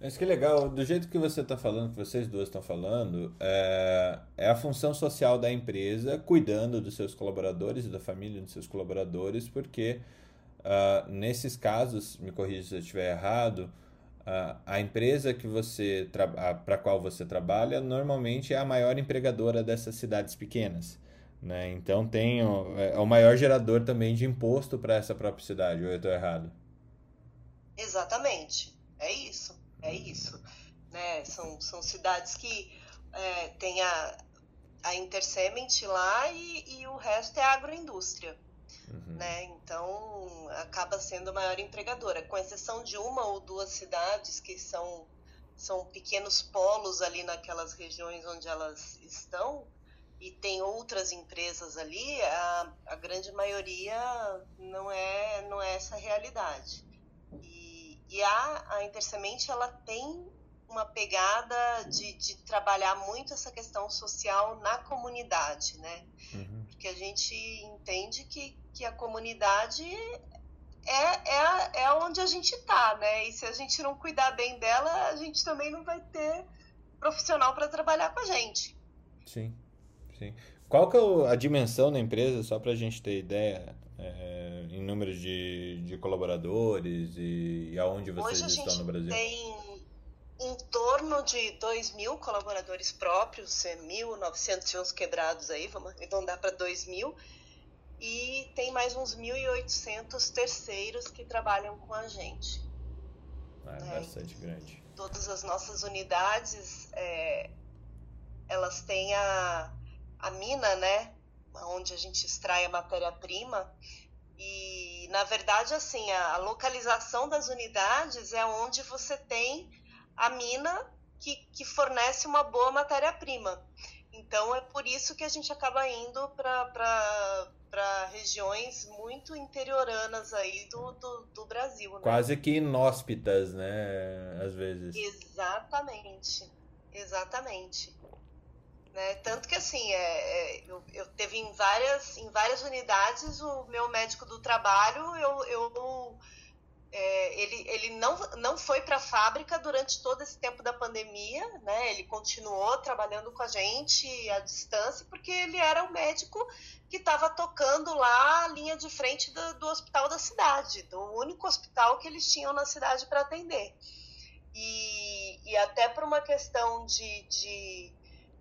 Mas que legal, do jeito que você está falando, que vocês duas estão falando, é, é, a função social da empresa cuidando dos seus colaboradores e da família dos seus colaboradores, porque uh, nesses casos, me corrija se eu estiver errado, uh, a empresa que você para qual você trabalha normalmente é a maior empregadora dessas cidades pequenas. Né? Então tem o, é o maior gerador também de imposto para essa própria cidade, ou eu estou errado? Exatamente, é isso, é uhum. isso. Né? São, são cidades que é, tem a, a Intercement lá e, e o resto é agroindústria. Uhum. Né? Então acaba sendo a maior empregadora, com exceção de uma ou duas cidades que são, são pequenos polos ali naquelas regiões onde elas estão, e tem outras empresas ali, a, a grande maioria não é, não é essa realidade. E, e a, a Intersemente, ela tem uma pegada de, de trabalhar muito essa questão social na comunidade, né? Uhum. Porque a gente entende que, que a comunidade é, é, é onde a gente está, né? E se a gente não cuidar bem dela, a gente também não vai ter profissional para trabalhar com a gente. Sim. Sim. Qual que é a dimensão da empresa, só para a gente ter ideia, é, em número de, de colaboradores e, e aonde vocês Hoje estão no Brasil? tem em torno de 2 mil colaboradores próprios, é 1.900 e uns quebrados aí, vamos arredondar para 2 mil, e tem mais uns 1.800 terceiros que trabalham com a gente. Ah, é né? bastante grande. Todas as nossas unidades, é, elas têm a a mina, né? Onde a gente extrai a matéria-prima. E, na verdade, assim, a, localização das unidades é onde você tem a mina que, que fornece uma boa matéria-prima. Então, é por isso que a gente acaba indo para regiões muito interioranas aí do, do, do Brasil. Né? Quase que inóspitas, né? Às vezes. Exatamente. Exatamente. Né? Tanto que assim, é, é, eu, eu teve em várias, em várias unidades o meu médico do trabalho, eu, eu é, ele, ele não, não foi para a fábrica durante todo esse tempo da pandemia, né? Ele continuou trabalhando com a gente à distância, porque ele era o médico que estava tocando lá a linha de frente do, do hospital da cidade, do único hospital que eles tinham na cidade para atender. E, e até por uma questão de, de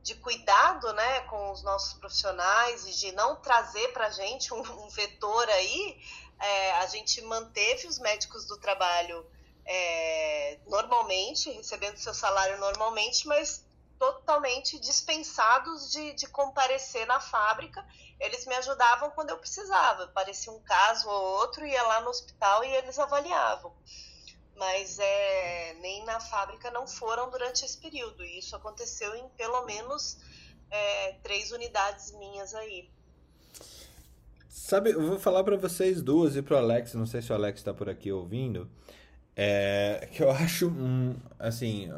de cuidado né, com os nossos profissionais e de não trazer para a gente um, um, vetor aí, é, a gente manteve os médicos do trabalho é, normalmente, recebendo seu salário normalmente, mas totalmente dispensados de, de comparecer na fábrica. Eles me ajudavam quando eu precisava. Parecia um caso ou outro, ia lá no hospital e eles avaliavam mas é, nem na fábrica não foram durante esse período. E isso aconteceu em pelo menos é, três unidades minhas aí. Sabe, eu vou falar para vocês duas e para o Alex, não sei se o Alex está por aqui ouvindo, é, que eu <laughs> acho, assim,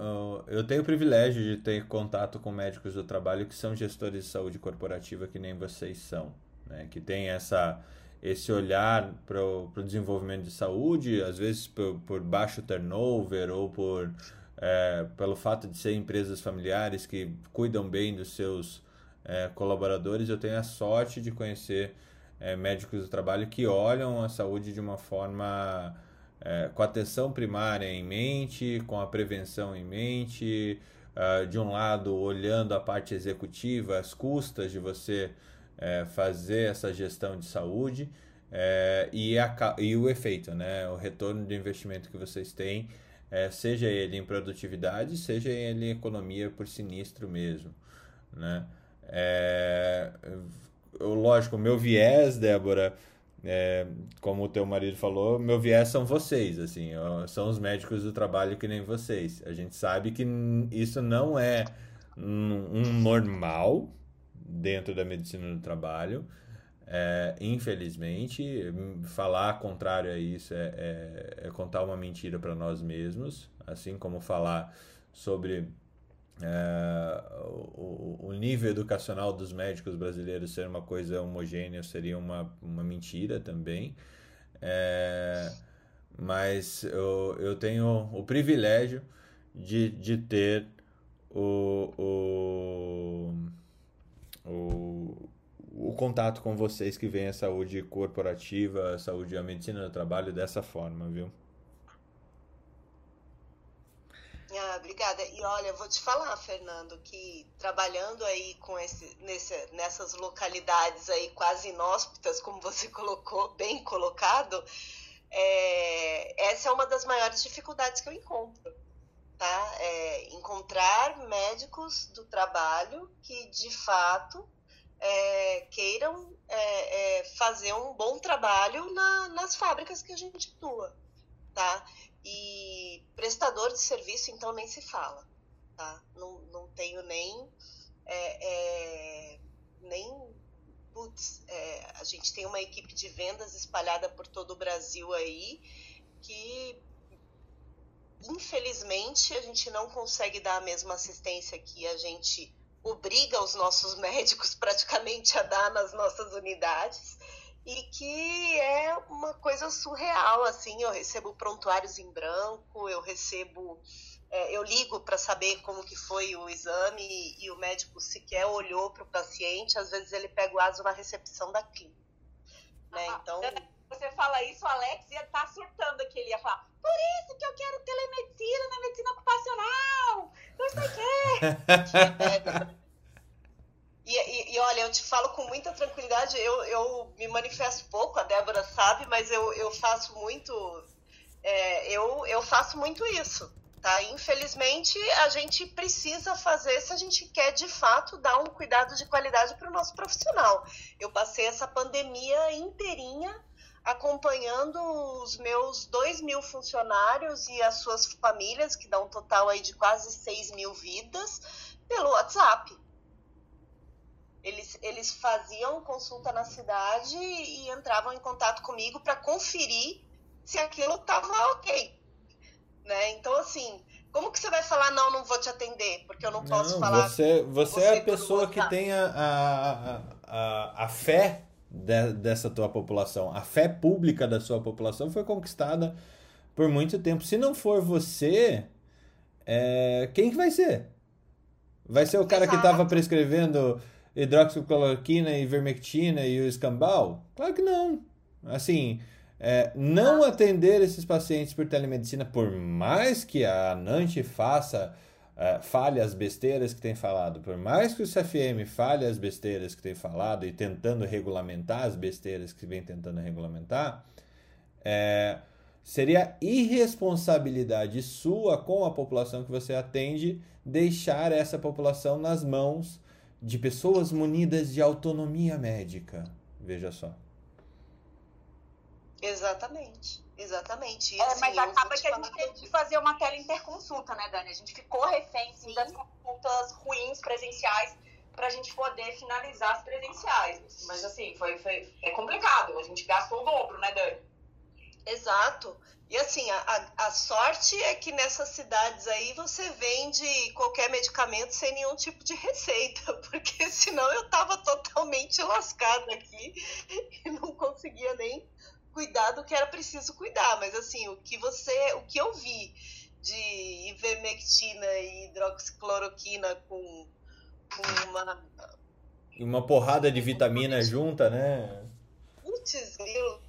eu tenho o privilégio de ter contato com médicos do trabalho que são gestores de saúde corporativa que nem vocês são, né? que tem essa esse olhar para o desenvolvimento de saúde, às vezes por, por baixo turnover ou por é, pelo fato de ser empresas familiares que cuidam bem dos seus é, colaboradores, eu tenho a sorte de conhecer é, médicos do trabalho que olham a saúde de uma forma é, com a atenção primária em mente, com a prevenção em mente, uh, de um lado olhando a parte executiva, as custas de você é, fazer essa gestão de saúde é, e, a, e o efeito, né? o retorno de investimento que vocês têm, é, seja ele em produtividade, seja ele em economia por sinistro mesmo. Né? É, eu, lógico, meu viés, Débora, é, como o teu marido falou, meu viés são vocês, assim, são os médicos do trabalho que nem vocês. A gente sabe que isso não é um normal, dentro da medicina do trabalho. É, infelizmente, falar contrário a isso é, é, é contar uma mentira para nós mesmos, assim como falar sobre é, o, o, nível educacional dos médicos brasileiros ser uma coisa homogênea seria uma, uma mentira também. É, mas eu, eu tenho o privilégio de, de ter o, o o, o contato com vocês que vem a saúde corporativa, a saúde e a medicina do trabalho dessa forma, viu? Ah, obrigada. E olha, vou te falar, Fernando, que trabalhando aí com esse, nesse, nessas localidades aí quase inóspitas, como você <laughs> colocou, bem colocado, é, essa é uma das maiores dificuldades que eu encontro tá? É encontrar médicos do trabalho que de fato é, queiram é, é, fazer um bom trabalho na, nas fábricas que a gente atua, tá? E prestador de serviço, então, nem se fala, tá? Não, não tenho nem, é, é, nem. Putz, a gente tem uma equipe de vendas espalhada por todo o Brasil aí que infelizmente a gente não consegue dar a mesma assistência que a gente obriga os nossos <laughs> médicos praticamente a dar nas nossas unidades e que é uma coisa surreal assim eu recebo prontuários em branco eu recebo é, eu ligo para saber como que foi o exame e, e o médico sequer olhou para o paciente às vezes ele pega o aso na recepção da clínica né? Ah, então Você fala isso, o Alex ia estar surtando aqui. Ele ia falar: Por isso que eu quero telemedicina na medicina ocupacional. Não sei o quê. <laughs> E, e, e, olha, eu te falo com muita tranquilidade, eu, eu me manifesto pouco, a Débora sabe, mas eu, eu faço muito. É, eu, eu faço muito isso. Tá? Infelizmente, a gente precisa fazer se a gente quer de fato dar um cuidado de qualidade para o nosso profissional. Eu passei essa pandemia inteirinha acompanhando os meus dois mil funcionários e as suas famílias, que dá um total aí de quase 6 mil vidas, pelo WhatsApp. Eles, eles faziam consulta na cidade e entravam em contato comigo para conferir se aquilo estava ok. Né? Então, assim, como que você vai falar, não, não vou te atender, porque eu não posso Não, falar. você, com você é a pessoa que tem a, a, a, a fé de- dessa tua população. A fé pública da sua população foi conquistada por muito tempo. Se não for você, é, quem que vai ser? Vai ser o cara que Exato. estava prescrevendo hidroxicloroquina, ivermectina e o escambau? Claro que não. Assim, é, não atender esses pacientes por telemedicina, por mais que a Nante faça, é, fale as besteiras que tem falado, por mais que o CFM fale as besteiras que tem falado e tentando regulamentar as besteiras que vem tentando regulamentar, é, seria irresponsabilidade sua com a população que você atende deixar essa população nas mãos de pessoas munidas de autonomia médica. Veja só. Exatamente, exatamente. E, É, assim, mas acaba que a gente teve que fazer uma teleinterconsulta, né, Dani? A gente ficou refém sim, das consultas ruins presenciais pra gente poder finalizar as presenciais. Mas assim, foi, foi é complicado. A gente gastou o dobro, né, Dani? Exato. E assim, a, a, a sorte é que nessas cidades aí você vende qualquer medicamento sem nenhum tipo de receita, <laughs> porque senão eu tava totalmente lascada aqui <laughs> e não conseguia nem cuidar do que era preciso cuidar. Mas assim, o que você, o que eu vi de ivermectina e hidroxicloroquina com, com uma uma porrada de vitamina junta, né? Putz, grilo,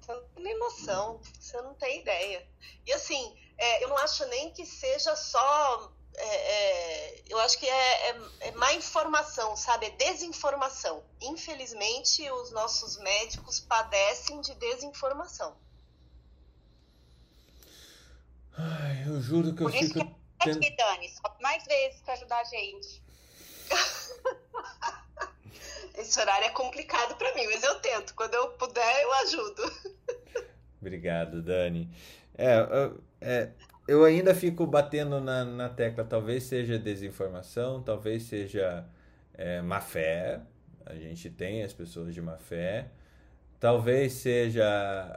você não tem nem noção, você não tem ideia. E assim, é, eu não acho nem que seja só. É, é, eu acho que é, é, é má informação, sabe? É desinformação. Infelizmente, os nossos médicos padecem de desinformação. Ai, eu juro que eu Por isso fico. que tendo- aqui, Dani, só mais vezes pra ajudar a gente. <laughs> Esse horário é complicado para mim, mas eu tento. Quando eu puder, eu ajudo. Obrigado, Dani. É, eu- é, eu ainda fico batendo na, na tecla, talvez seja desinformação, talvez seja é, má fé. A gente tem as pessoas de má fé. Talvez seja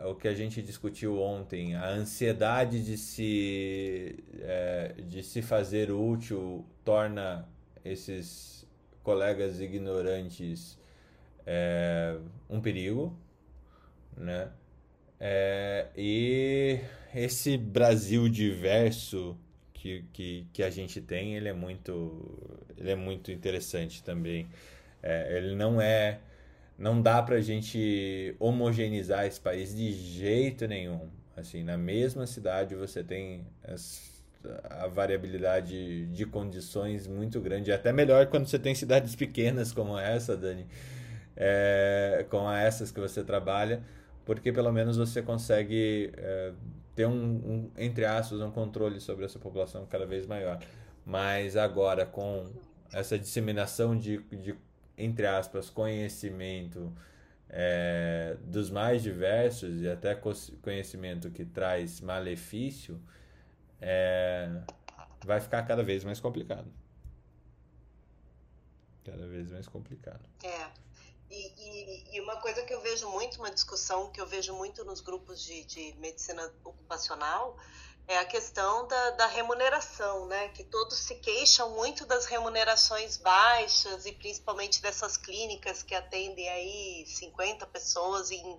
o que a gente discutiu ontem, a ansiedade de se, é, de se fazer útil torna esses colegas ignorantes é, um perigo, né? É, e esse Brasil diverso que, que, que a gente tem, ele é muito, ele é muito interessante também. É, ele não é, não dá pra gente homogeneizar esse país de jeito nenhum. Assim, na mesma cidade você tem as- a variabilidade de condições muito grande. É até melhor quando você tem cidades pequenas como essa, Dani, é, como essas que você trabalha, porque pelo menos você consegue é, ter um, um, entre aspas, um controle sobre essa população cada vez maior. Mas agora, com essa disseminação de, de entre aspas, conhecimento é, dos mais diversos e até conhecimento que traz malefício, é, vai ficar cada vez mais complicado. Cada vez mais complicado. É. E, uma coisa que eu vejo muito, uma discussão que eu vejo muito nos grupos de, de medicina ocupacional, é a questão da, da, remuneração, né? Que todos se queixam muito das remunerações baixas e principalmente dessas clínicas que atendem aí 50 pessoas em,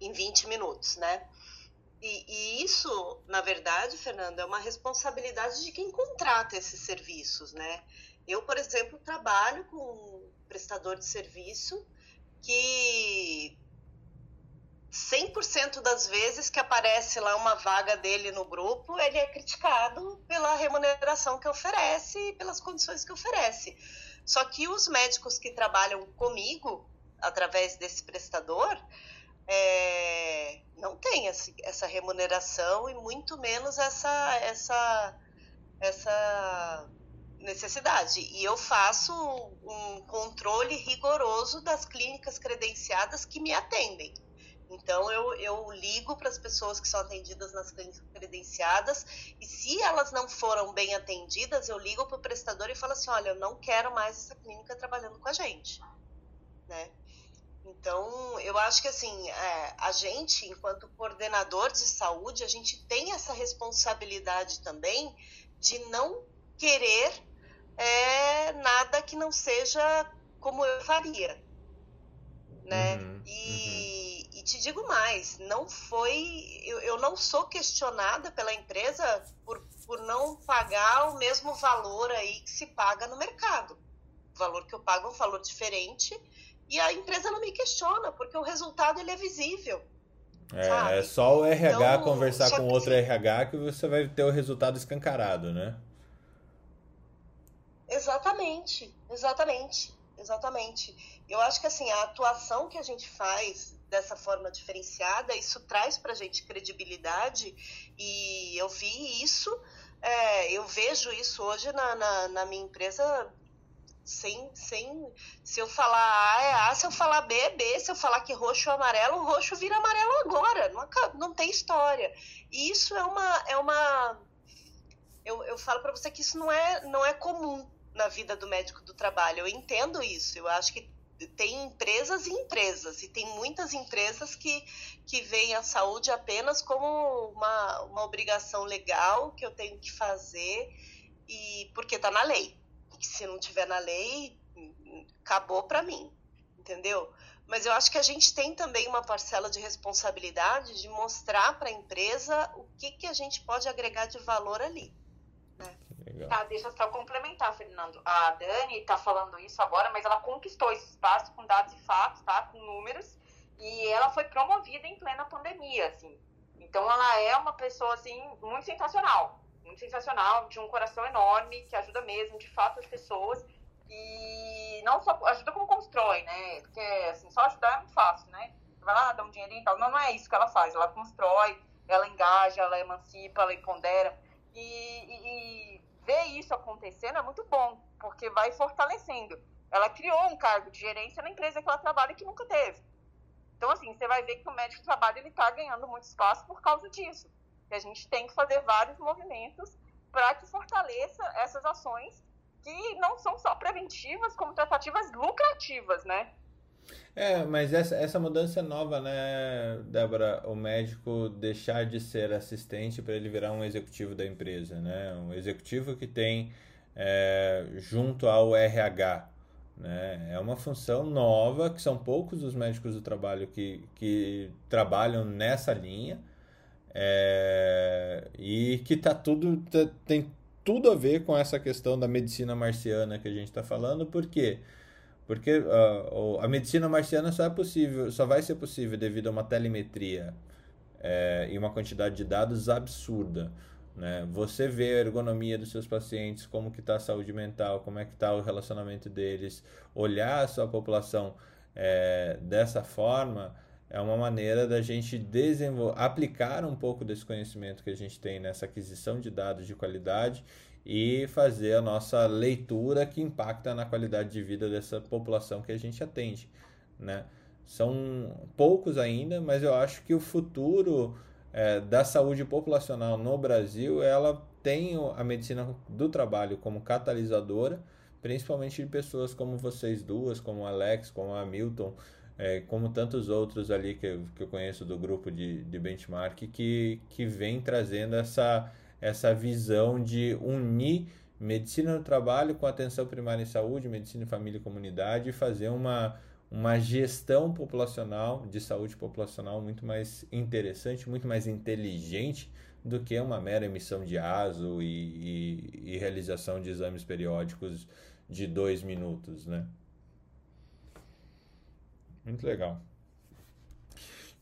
em 20 minutos, né? E, e isso, na verdade, Fernando, é uma responsabilidade de quem contrata esses serviços, né? Eu, por exemplo, trabalho com um prestador de serviço que 100% das vezes que aparece lá uma vaga dele no grupo, ele é criticado pela remuneração que oferece e pelas condições que oferece. Só que os médicos que trabalham comigo, através desse prestador, é, não tem essa remuneração e muito menos essa, essa, essa necessidade. E eu faço um controle rigoroso das clínicas credenciadas que me atendem. Então, eu, eu ligo para as pessoas que são atendidas nas clínicas credenciadas e se elas não foram bem atendidas, eu ligo para o prestador e falo assim, olha, eu não quero mais essa clínica trabalhando com a gente, né? Então, eu acho que assim, é, a gente, enquanto coordenador de saúde, a gente tem essa responsabilidade também de não querer é, nada que não seja como eu faria, né? Uhum, e, uhum e te digo mais, não foi. Eu, eu não sou questionada pela empresa por, por não pagar o mesmo valor aí que se paga no mercado. O valor que eu pago é um valor diferente e a empresa não me questiona, porque o resultado ele é visível. É, é só o RH então, conversar com que... outro RH que você vai ter o resultado escancarado, né? Exatamente, exatamente, exatamente. Eu acho que assim, a atuação que a gente faz dessa forma diferenciada, isso traz para a gente credibilidade e eu vi isso, é, eu vejo isso hoje na, na, na, minha empresa sem, sem se eu falar A é A, se eu falar B é B, se eu falar que roxo é amarelo, roxo vira amarelo agora, não, não tem história. E isso é uma, é uma eu, eu falo para você que isso não é, não é comum na vida do médico do trabalho. Eu entendo isso. Eu acho que tem empresas e empresas, e tem muitas empresas que, que veem a saúde apenas como uma, uma obrigação legal que eu tenho que fazer, e porque está na lei. E se não tiver na lei, acabou para mim, entendeu? Mas eu acho que a gente tem também uma parcela de responsabilidade de mostrar para a empresa o que, que a gente pode agregar de valor ali. Legal. Tá, deixa eu só complementar, Fernando. A Dani está falando isso agora, mas ela conquistou esse espaço com dados e fatos, tá? Com números. E ela foi promovida em plena pandemia, assim. Então ela é uma pessoa, assim, muito sensacional. Muito sensacional, de um coração enorme, que ajuda mesmo, de fato, as pessoas. E não só ajuda como constrói, né? Porque, assim, só ajudar é muito fácil, né? Vai lá, dá um dinheirinho e tal. Não, não é isso que ela faz. Ela constrói, ela engaja, ela emancipa, ela empodera. E, e, ver isso acontecendo é muito bom, porque vai fortalecendo. Ela criou um cargo de gerência na empresa que ela trabalha que nunca teve. Então, assim, você vai ver que o médico de trabalho ele está ganhando muito espaço por causa disso. E a gente tem que fazer vários movimentos para que fortaleça essas ações que não são só preventivas, como tratativas lucrativas, né? É, mas essa, essa mudança é nova, né, Débora? O médico deixar de ser assistente para ele virar um executivo da empresa, né? Um executivo que tem é, junto ao RH, né? É uma função nova, que são poucos os médicos do trabalho que, que trabalham nessa linha é, e que tá tudo tá, tem tudo a ver com essa questão da medicina marciana que a gente está falando, porque quê? Porque uh, a medicina marciana só é possível, só vai ser possível devido a uma telemetria é, e uma quantidade de dados absurda. Né? Você vê a ergonomia dos seus pacientes, como que está a saúde mental, como é que está o relacionamento deles, olhar a sua população é, dessa forma é uma maneira da gente aplicar um pouco desse conhecimento que a gente tem nessa aquisição de dados de qualidade e fazer a nossa leitura que impacta na qualidade de vida dessa população que a gente atende, né? São poucos ainda, mas eu acho que o futuro é, da saúde populacional no Brasil, ela tem a medicina do trabalho como catalisadora, principalmente de pessoas como vocês duas, como Alex, como o Hamilton, é, como tantos outros ali que que eu conheço do grupo de, de benchmark, que, que vem trazendo essa, essa visão de unir medicina no trabalho com atenção primária em saúde, medicina em família e comunidade e fazer uma, uma gestão populacional, de saúde populacional muito mais interessante, muito mais inteligente do que uma mera emissão de ASO e, e, e realização de exames periódicos de dois minutos, né? Muito legal.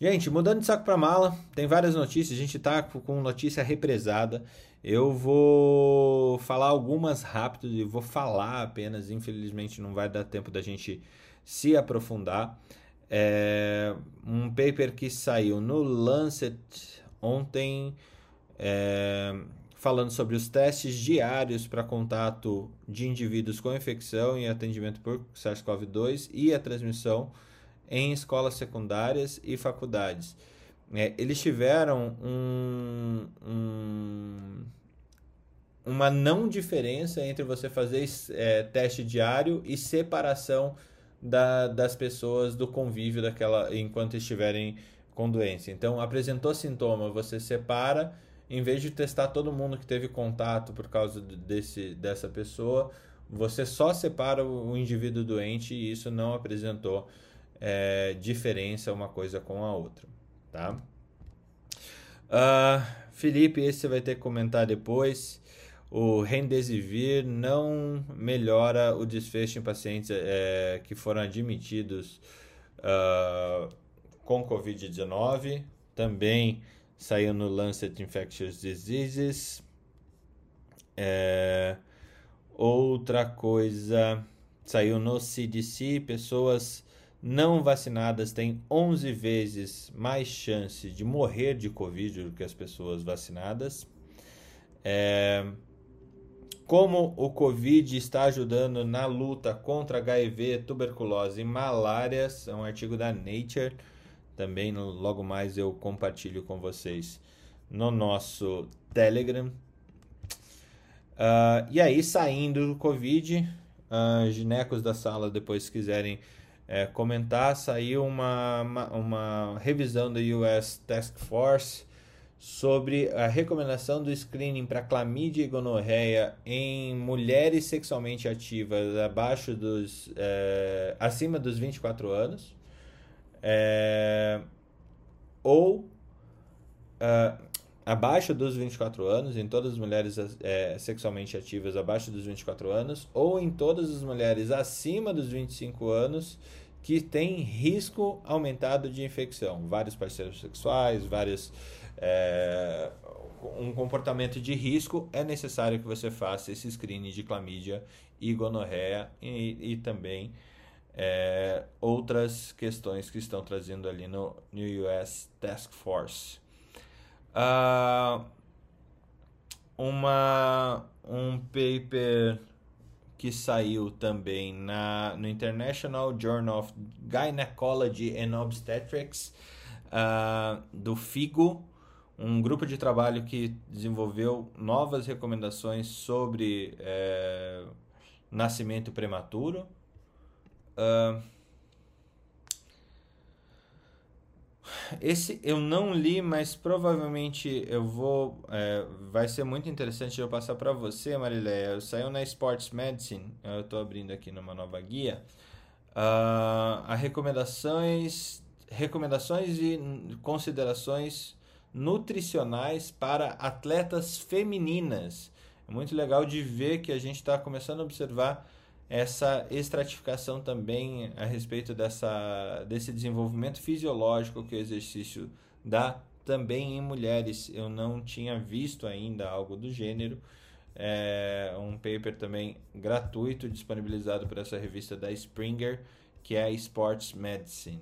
Gente, mudando de saco para mala, tem várias notícias, a gente tá com notícia represada. Eu vou falar algumas rápido e vou falar apenas, infelizmente não vai dar tempo da gente se aprofundar. É um paper que saiu no Lancet ontem, é, falando sobre os testes diários para contato de indivíduos com infecção e atendimento por SARS-CoV-2 e a transmissão em escolas secundárias e faculdades. É, eles tiveram um, um, uma não diferença entre você fazer é, teste diário e separação da, das pessoas do convívio daquela enquanto estiverem com doença. Então, apresentou sintoma, você separa, em vez de testar todo mundo que teve contato por causa desse, dessa pessoa, você só separa o indivíduo doente e isso não apresentou é, diferença uma coisa com a outra, tá? Uh, Felipe, esse você vai ter que comentar depois. O Remdesivir não melhora o desfecho em pacientes é, que foram admitidos uh, com Covid-19. Também saiu no Lancet Infectious Diseases. É, outra coisa saiu no CDC, pessoas não vacinadas têm 11 vezes mais chance de morrer de Covid do que as pessoas vacinadas. É... Como o Covid está ajudando na luta contra HIV, tuberculose e malária, é um artigo da Nature. Também logo mais eu compartilho com vocês no nosso Telegram. Uh, e aí, saindo do Covid, uh, ginecos da sala, depois se quiserem é, comentar, saiu uma, uma, uma, revisão da US Task Force sobre a recomendação do screening para clamídia e gonorreia em mulheres sexualmente ativas abaixo dos é, acima dos 24 anos é, ou uh, abaixo dos 24 anos, em todas as mulheres é, sexualmente ativas abaixo dos 24 anos, ou em todas as mulheres acima dos 25 anos que têm risco aumentado de infecção. Vários parceiros sexuais, vários. É, um comportamento de risco, é necessário que você faça esse screening de clamídia e gonorreia e, e também é, outras questões que estão trazendo ali no New US Task Force. Uh, uma, um paper que saiu também na, no International Journal of Gynecology and Obstetrics, uh, do FIGO, um grupo de trabalho que desenvolveu novas recomendações sobre é, nascimento prematuro. Uh, Esse eu não li, mas provavelmente eu vou. É, vai ser muito interessante eu passar para você, Marileia. Saiu na Sports Medicine, eu estou abrindo aqui numa nova guia. Uh, a recomendações, recomendações e considerações nutricionais para atletas femininas. É muito legal de ver que a gente está começando a observar essa estratificação também a respeito dessa, desse desenvolvimento fisiológico que o exercício dá também em mulheres. Eu não tinha visto ainda algo do gênero. É um paper também gratuito disponibilizado por essa revista da Springer, que é a Sports Medicine.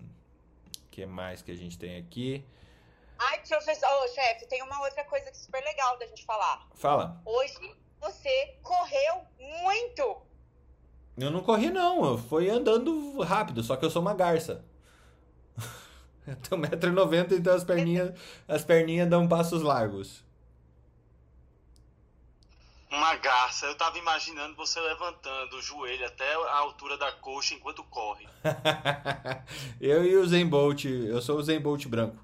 O que mais que a gente tem aqui? Ai, professor, oh, chefe, tem uma outra coisa que é super legal da gente falar. Fala. Hoje você correu muito. Eu não corri, não. Eu fui andando rápido, só que eu sou uma garça. <laughs> Eu tenho 1,90m, então as perninhas, as perninhas dão passos largos. Uma garça. Eu tava imaginando você levantando o joelho até a altura da coxa enquanto corre. <laughs> eu e o Zen Bolt, eu sou o Zen Bolt branco.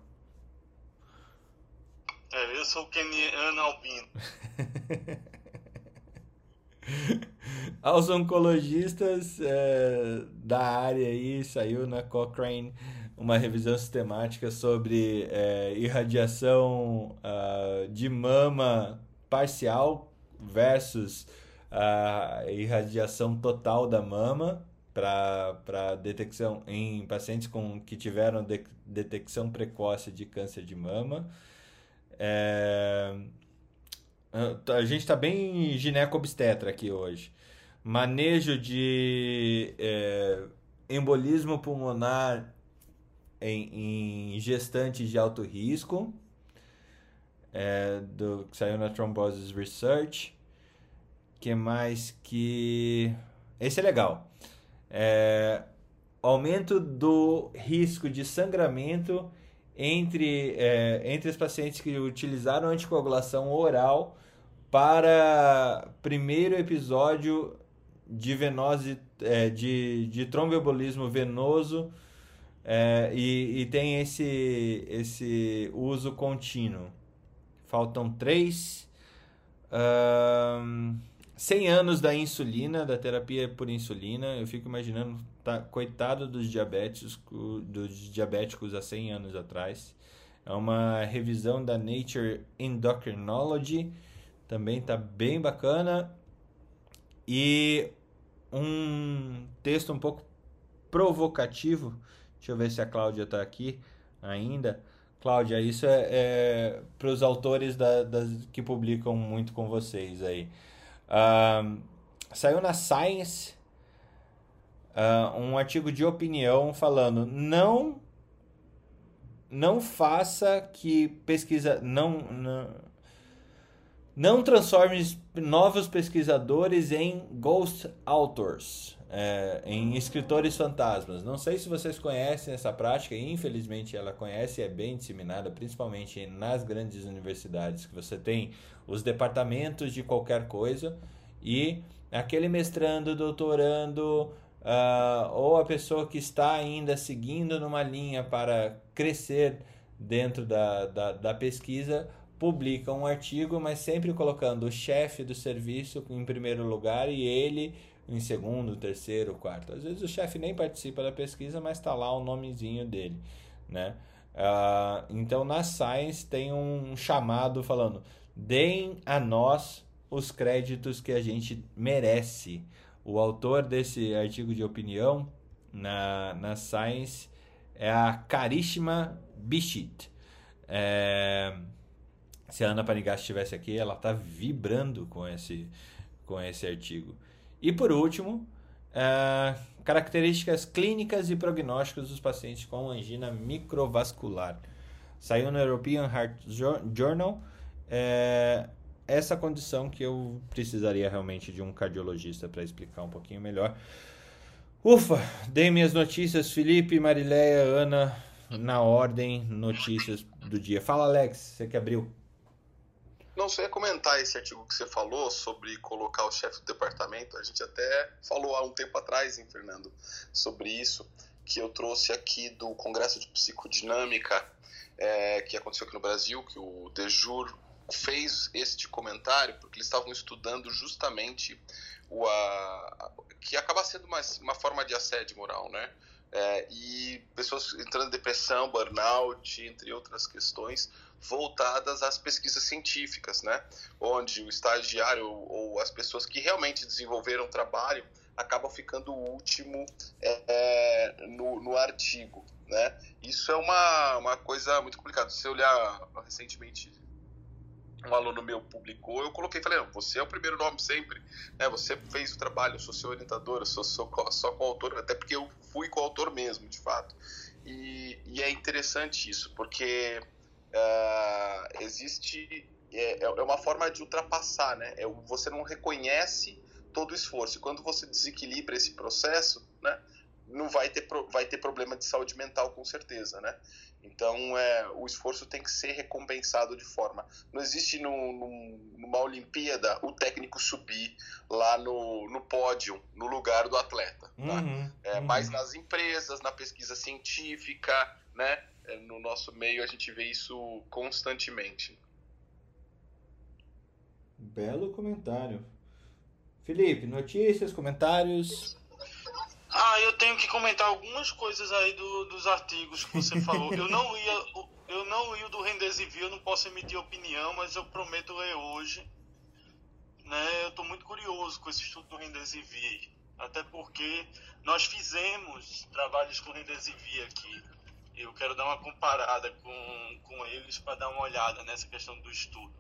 É, eu sou o Keniano Albino. <laughs> Aos oncologistas é, da área aí, saiu na Cochrane uma revisão sistemática sobre é, irradiação uh, de mama parcial versus a irradiação total da mama para detecção em pacientes com, que tiveram de, detecção precoce de câncer de mama. É, a gente está bem gineco-obstetra aqui hoje. Manejo de é, embolismo pulmonar em, em gestantes de alto risco, é, do, que saiu na Thrombosis Research. que mais que... Esse é legal. É, aumento do risco de sangramento entre, é, entre os pacientes que utilizaram anticoagulação oral para primeiro episódio de venose é, de, de tromboembolismo venoso é, e, e tem esse, esse uso contínuo. Faltam três. Um, 100 anos da insulina, da terapia por insulina. Eu fico imaginando, tá, coitado dos diabéticos, dos diabéticos há 100 anos atrás. É uma revisão da Nature Endocrinology, também tá bem bacana. E um texto um pouco provocativo Deixa eu ver se a Cláudia está aqui ainda. Cláudia, isso é, é para os autores da, das, que publicam muito com vocês aí. Saiu na Science uh, um artigo de opinião falando não não faça que pesquisa não, não não transforme novos pesquisadores em ghost authors é, em escritores fantasmas. Não sei se vocês conhecem essa prática, infelizmente ela conhece e é bem disseminada, principalmente nas grandes universidades, que você tem os departamentos de qualquer coisa e aquele mestrando, doutorando, uh, ou a pessoa que está ainda seguindo numa linha para crescer dentro da, da, da pesquisa publica um artigo, mas sempre colocando o chefe do serviço em primeiro lugar e ele em segundo, terceiro, quarto. Às vezes o chefe nem participa da pesquisa, mas está lá o nomezinho dele, né? Uh, então na Science tem um chamado falando: deem a nós os créditos que a gente merece. O autor desse artigo de opinião na, na Science é a Karishma Bishit. É, se a Ana Panigas estivesse aqui, ela está vibrando com esse, com esse artigo. E por último, uh, características clínicas e prognósticos dos pacientes com angina microvascular. Saiu no European Heart Journal. É, essa condição que eu precisaria realmente de um cardiologista para explicar um pouquinho melhor. Ufa, dei minhas notícias, Felipe, Marileia, Ana, na ordem, notícias do dia. Fala, Alex, você que abriu. Não, só ia comentar esse artigo que você falou sobre colocar o chefe do departamento. A gente até falou há um tempo atrás, hein, Fernando, sobre isso, que eu trouxe aqui do Congresso de Psicodinâmica, é, que aconteceu aqui no Brasil, que o Dejur fez este comentário, porque eles estavam estudando justamente o a, que acaba sendo uma, uma forma de assédio moral, né? É, e pessoas entrando em depressão, burnout, entre outras questões, voltadas às pesquisas científicas, né? Onde o estagiário ou as pessoas que realmente desenvolveram o trabalho acabam ficando o último é, é, no, no artigo, né? Isso é uma, uma coisa muito complicada. Se você olhar recentemente um aluno meu publicou, eu coloquei, falei, não, você é o primeiro nome sempre, né? Você fez o trabalho, eu sou seu orientador, eu sou, sou só coautor, até porque eu fui coautor mesmo, de fato. E, e é interessante isso, porque uh, existe é, é, uma forma de ultrapassar, né? É, você não reconhece todo o esforço. E quando você desequilibra esse processo, né? não vai ter, vai ter problema de saúde mental com certeza, né? Então é, o esforço tem que ser recompensado de forma. Não existe no, no, numa Olimpíada o técnico subir lá no, no pódio, no lugar do atleta. Tá? Uhum, é, uhum. Mas nas empresas, na pesquisa científica, né? No nosso meio a gente vê isso constantemente. Belo comentário. Felipe, notícias, comentários. Ah, eu tenho que comentar algumas coisas aí do, dos artigos que você falou. Eu não ia, eu não ia do Rendesivir, eu não posso emitir opinião, mas eu prometo ler hoje. Né? Eu estou muito curioso com esse estudo do Rendesivir, até porque nós fizemos trabalhos com Rendesivir aqui. Eu quero dar uma comparada com, com eles para dar uma olhada nessa questão do estudo.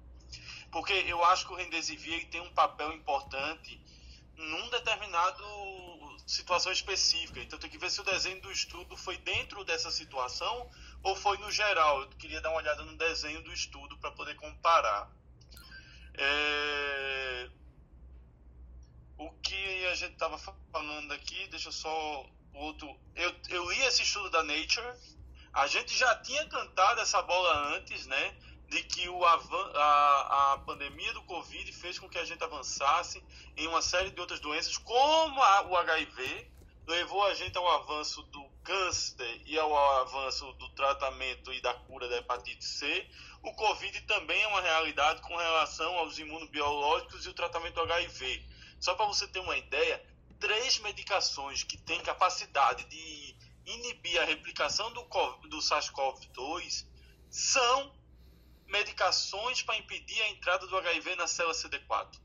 Porque eu acho que o Rendesivir tem um papel importante num determinado situação específica. Então tem que ver se o desenho do estudo foi dentro dessa situação ou foi no geral. Eu queria dar uma olhada no desenho do estudo para poder comparar. É... O que a gente estava falando aqui, deixa eu só outro. Eu, eu li esse estudo da Nature. A gente já tinha cantado essa bola antes, né? de que o a, a pandemia do Covid fez com que a gente avançasse em uma série de outras doenças, como a, o HIV, levou a gente ao avanço do câncer e ao avanço do tratamento e da cura da hepatite C. O Covid também é uma realidade com relação aos imunobiológicos e o tratamento do HIV. Só para você ter uma ideia, três medicações que têm capacidade de inibir a replicação do, do SARS-CoV-2 são medicações para impedir a entrada do HIV na célula CD4,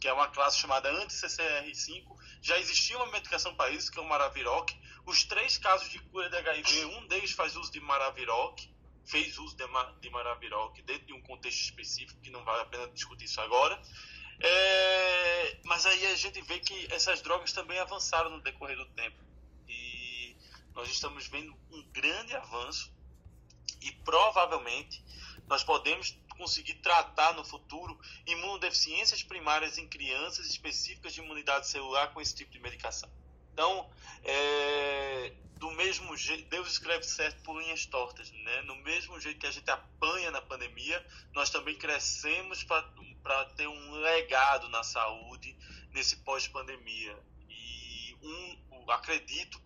que é uma classe chamada anti-CCR5. Já existia uma medicação para isso, que é o Maraviroc. Os três casos de cura de HIV, um deles faz uso de Maraviroc, fez uso de, de Maraviroc dentro de um contexto específico, que não vale a pena discutir isso agora. É, mas aí a gente vê que essas drogas também avançaram no decorrer do tempo. Nós estamos vendo um grande avanço e provavelmente nós podemos conseguir tratar no futuro imunodeficiências primárias em crianças específicas de imunidade celular com esse tipo de medicação. Então, é, do mesmo jeito, Deus escreve certo por linhas tortas, né? No mesmo jeito que a gente apanha na pandemia, nós também crescemos para ter um legado na saúde nesse pós-pandemia. E um, acredito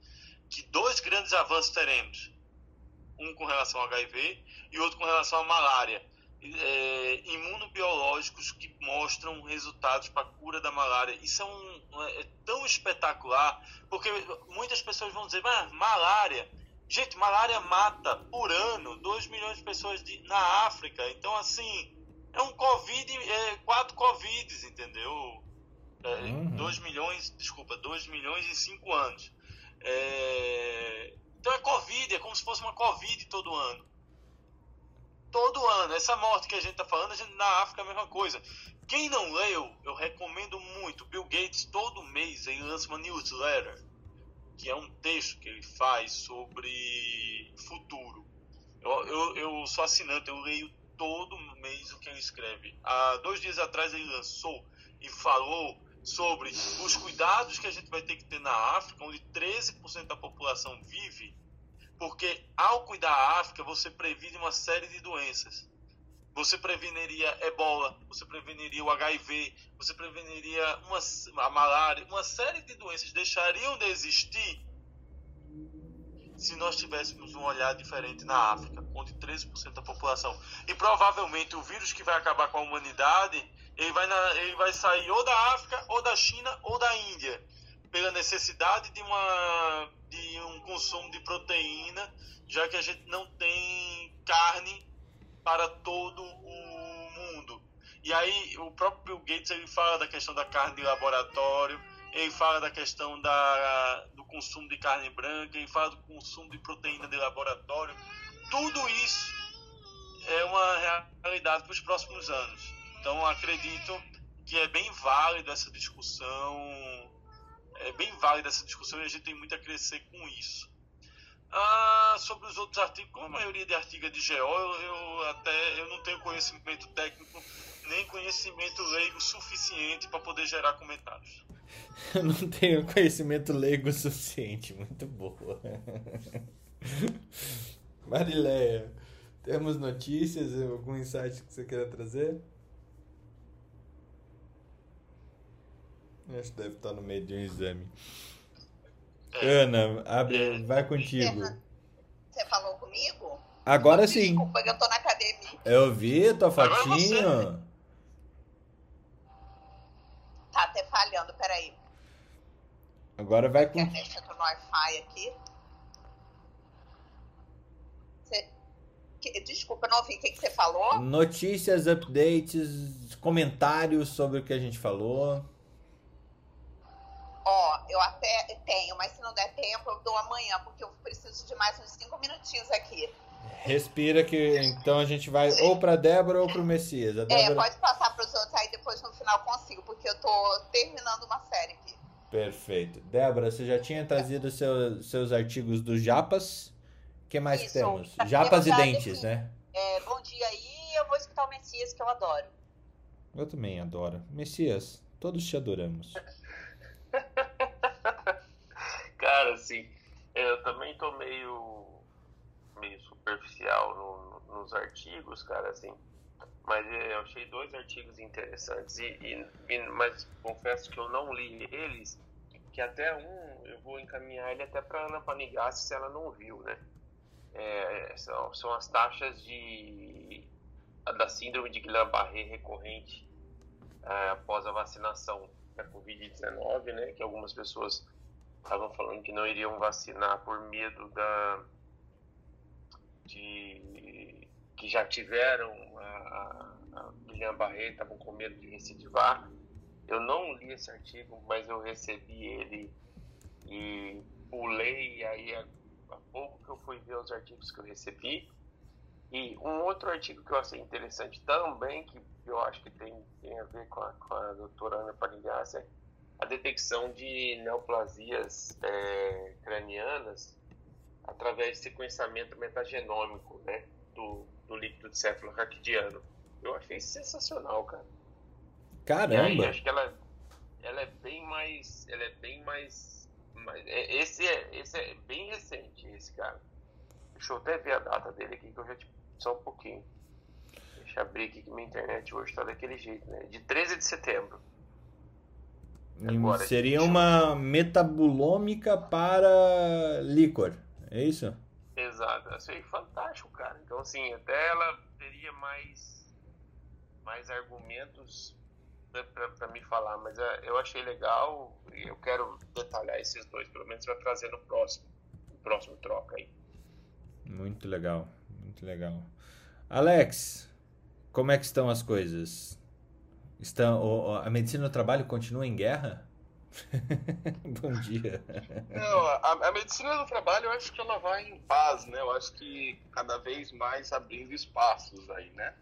que dois grandes avanços teremos um com relação ao HIV e outro com relação à malária. É, imunobiológicos que mostram resultados para a cura da malária. Isso é, um, é tão espetacular, porque muitas pessoas vão dizer, mas malária. Gente, malária mata por ano 2 milhões de pessoas de, na África. Então, assim, é um Covid, é, quatro Covids, entendeu? 2 é, uhum. milhões, desculpa, 2 milhões em 5 anos. É, então é Covid, é como se fosse uma Covid todo ano. Todo ano. Essa morte que a gente está falando, gente, na África é a mesma coisa. Quem não leu, eu recomendo muito. Bill Gates, todo mês, ele lança uma newsletter, que é um texto que ele faz sobre futuro. Eu, eu, eu sou assinante, eu leio todo mês o que ele escreve. Há dois dias atrás ele lançou e falou sobre os cuidados que a gente vai ter que ter na África, onde 13% da população vive, porque ao cuidar da África, você previne uma série de doenças. Você preveniria ebola, você preveniria o HIV, você preveniria uma, a malária, uma série de doenças deixariam de existir se nós tivéssemos um olhar diferente na África, onde 13% da população. E provavelmente o vírus que vai acabar com a humanidade ele vai, na, ele vai sair ou da África, ou da China, ou da Índia, pela necessidade de, uma, de um consumo de proteína, já que a gente não tem carne para todo o mundo. E aí o próprio Bill Gates ele fala da questão da carne de laboratório, ele fala da questão da, do consumo de carne branca, ele fala do consumo de proteína de laboratório. Tudo isso é uma realidade para os próximos anos. Então acredito que é bem válido essa discussão, é bem válida essa discussão e a gente tem muito a crescer com isso. Ah, sobre os outros artigos, como a maioria de artigos é de GO, eu, eu até eu não tenho conhecimento técnico nem conhecimento leigo suficiente para poder gerar comentários. Eu não tenho conhecimento leigo suficiente. Muito boa. <laughs> Marileia, temos notícias? Algum insight que você queira trazer? Acho que deve estar no meio de um exame. É, Ana, abre, vai contigo. Você falou comigo? Agora sim. Desculpa que eu tô na academia. Eu vi tua Agora fotinho. Tá até falhando, peraí. Agora vai Que com. a gente entrou no Wi-Fi aqui. Você- Desculpa, eu não ouvi o que, que você falou. Notícias, updates, comentários sobre o que a gente falou. Eu até tenho, mas se não der tempo, eu dou amanhã, porque eu preciso de mais uns cinco minutinhos aqui. Respira que então a gente vai ou pra Débora ou pro Messias. A É, Débora... pode passar para os outros aí depois no final consigo, porque eu tô terminando uma série aqui. Perfeito. Débora, você já tinha trazido seu, seus artigos dos Japas. O que mais Isso. temos? Japas e dentes, né? É, bom dia aí, eu vou escutar o Messias, que eu adoro. Eu também adoro. Messias, todos te adoramos. Cara, assim, eu também tô meio, meio superficial no- nos artigos, cara, assim. Mas é, eu achei dois artigos interessantes. E, e- e- mas confesso que eu não li eles, que até um eu vou encaminhar ele até para Ana Panigassi se ela não viu, né? É, são, são as taxas de da síndrome de Guillain-Barré recorrente é, após a vacinação da Covid-19, né? Que algumas pessoas estavam falando que não iriam vacinar por medo da de que já tiveram a, a Guillain-Barré, estavam com medo de recidivar. Eu não li esse artigo, mas eu recebi ele e pulei e aí há pouco que eu fui ver os artigos que eu recebi. E um outro artigo que eu achei interessante também, que eu acho que tem, tem a ver com a, com a doutora Ana Panigassi, é a detecção de neoplasias é, cranianas através de sequenciamento metagenômico né, do, do líquido de céfalo raquidiano. Eu achei sensacional, cara. E aí, Caramba! acho que ela, ela é bem mais. Ela é bem mais. mais- é- esse, é, esse é bem recente, esse cara. Deixa eu até ver a data dele aqui, que eu já te. Só um pouquinho. Deixa eu abrir aqui que minha internet hoje tá daquele jeito, né? De 13 de setembro. Agora, Seria uma metabulômica para líquor. É isso? Exato, eu achei fantástico, cara. Então, assim, até ela teria mais, mais argumentos para me falar, mas é, eu achei legal e eu quero detalhar esses dois, pelo menos para trazer no próximo, no próximo troca aí. Muito legal, muito legal. Alex, como é que estão as coisas? Estão, o- a medicina do trabalho continua em guerra? <laughs> Bom dia. Não, a, a medicina do trabalho eu acho que ela vai em paz, né? Eu acho que cada vez mais abrindo espaços aí, né?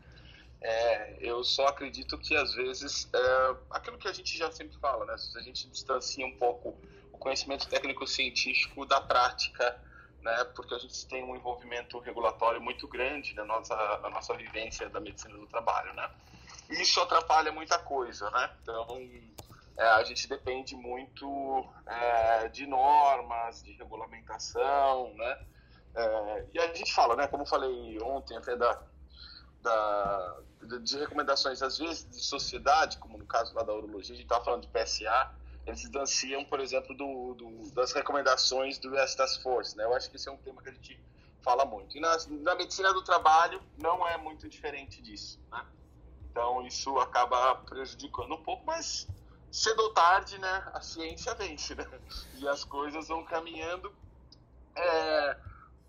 É, eu só acredito que às vezes é, aquilo que a gente já sempre fala, né? Se a gente distancia um pouco o conhecimento técnico-científico da prática, né? Porque a gente tem um envolvimento regulatório muito grande na nossa, na nossa vivência da medicina do trabalho, né? Isso atrapalha muita coisa, né? Então é, a gente depende muito é, de normas, de regulamentação, né? É, e a gente fala, né? Como falei ontem até da, da de- recomendações às vezes de sociedade, como no caso lá da urologia, a gente estava falando de PSA, eles distanciam, por exemplo, do, do- das recomendações do US Task Force, né? Eu acho que esse é um tema que a gente fala muito. E na, na medicina do trabalho não é muito diferente disso, né? Então isso acaba prejudicando um pouco, mas cedo ou tarde, né, a ciência vence, né? E as coisas vão caminhando. É,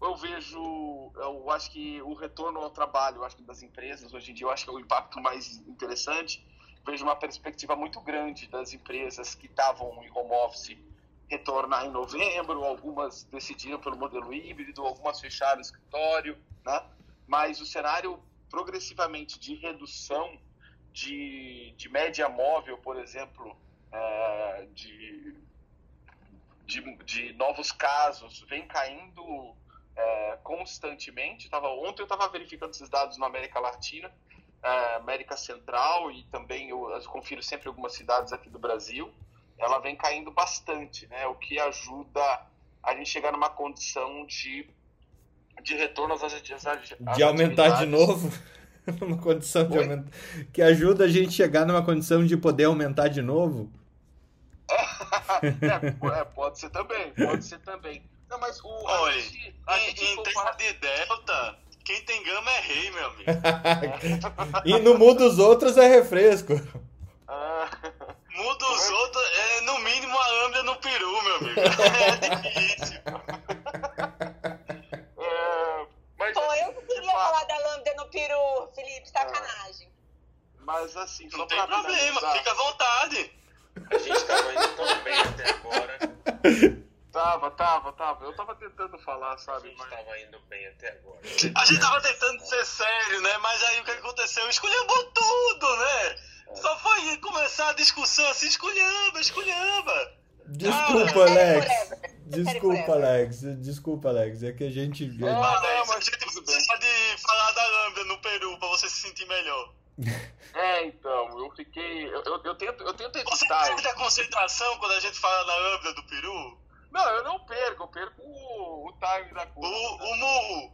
eu vejo, eu acho que o retorno ao trabalho, acho que das empresas hoje em dia, eu acho que é o impacto mais interessante. Vejo uma perspectiva muito grande das empresas que estavam em home office retornar em novembro, algumas decidiram pelo modelo híbrido, algumas fecharam o escritório, né? Mas o cenário progressivamente de redução de, de média móvel, por exemplo, é, de, de, de novos casos, vem caindo é, constantemente. Tava, ontem eu estava verificando esses dados na América Latina, é, América Central e também eu, eu confiro sempre algumas cidades aqui do Brasil. ela vem caindo bastante, né? O que ajuda a gente chegar numa condição de, de retorno às, às, às De aumentar de novo? <laughs> numa condição de aumentar. Que ajuda a gente chegar numa condição de poder aumentar de novo? <laughs> é, <laughs> é, pode ser também, pode ser também. Não, mas o. Oi, gente, em, em terra de delta, quem tem gama é rei, meu amigo. e no mundo dos outros é refresco. Ah. Muda os outros, é no mínimo a lambda no peru, meu amigo. É difícil. Falar da lambda no peru, Felipe, sacanagem. Mas assim, não tem problema, fica à vontade. A gente tava indo tão bem até agora. Tava, tava, tava. Eu tava tentando falar, sabe? A gente mas... tava indo bem até agora. A gente tava tentando ser sério, né? Mas aí o que aconteceu? Escolhemos tudo, né? É. Só foi começar a discussão assim, escolhamba, escolhamba. Desculpa, Alex. Desculpa, Alex. Desculpa, Alex. É que a gente. Ah, não, mas a gente falar da lambda no Peru pra você se sentir melhor. <laughs> É, então, eu fiquei. Eu, eu, eu tento, eu tento evitar. Você perde a concentração quando a gente fala da lambda do Peru? Não, eu não perco, eu perco o, o time da coisa. O, o murro.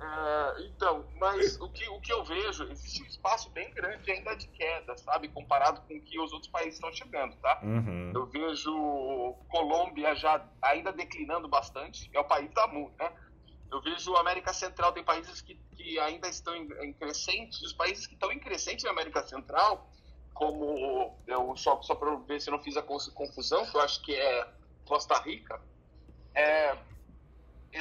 É, então, mas o que, o que eu vejo, existe um espaço bem grande ainda de queda, sabe? Comparado com o que os outros países estão chegando, tá? Uhum. Eu vejo Colômbia já ainda declinando bastante, é o país da MU, né? Eu vejo América Central, tem países que, que ainda estão em, em crescente, os países que estão em crescente na América Central, como, eu, só, só para ver se eu não fiz a confusão, que eu acho que é Costa Rica, é,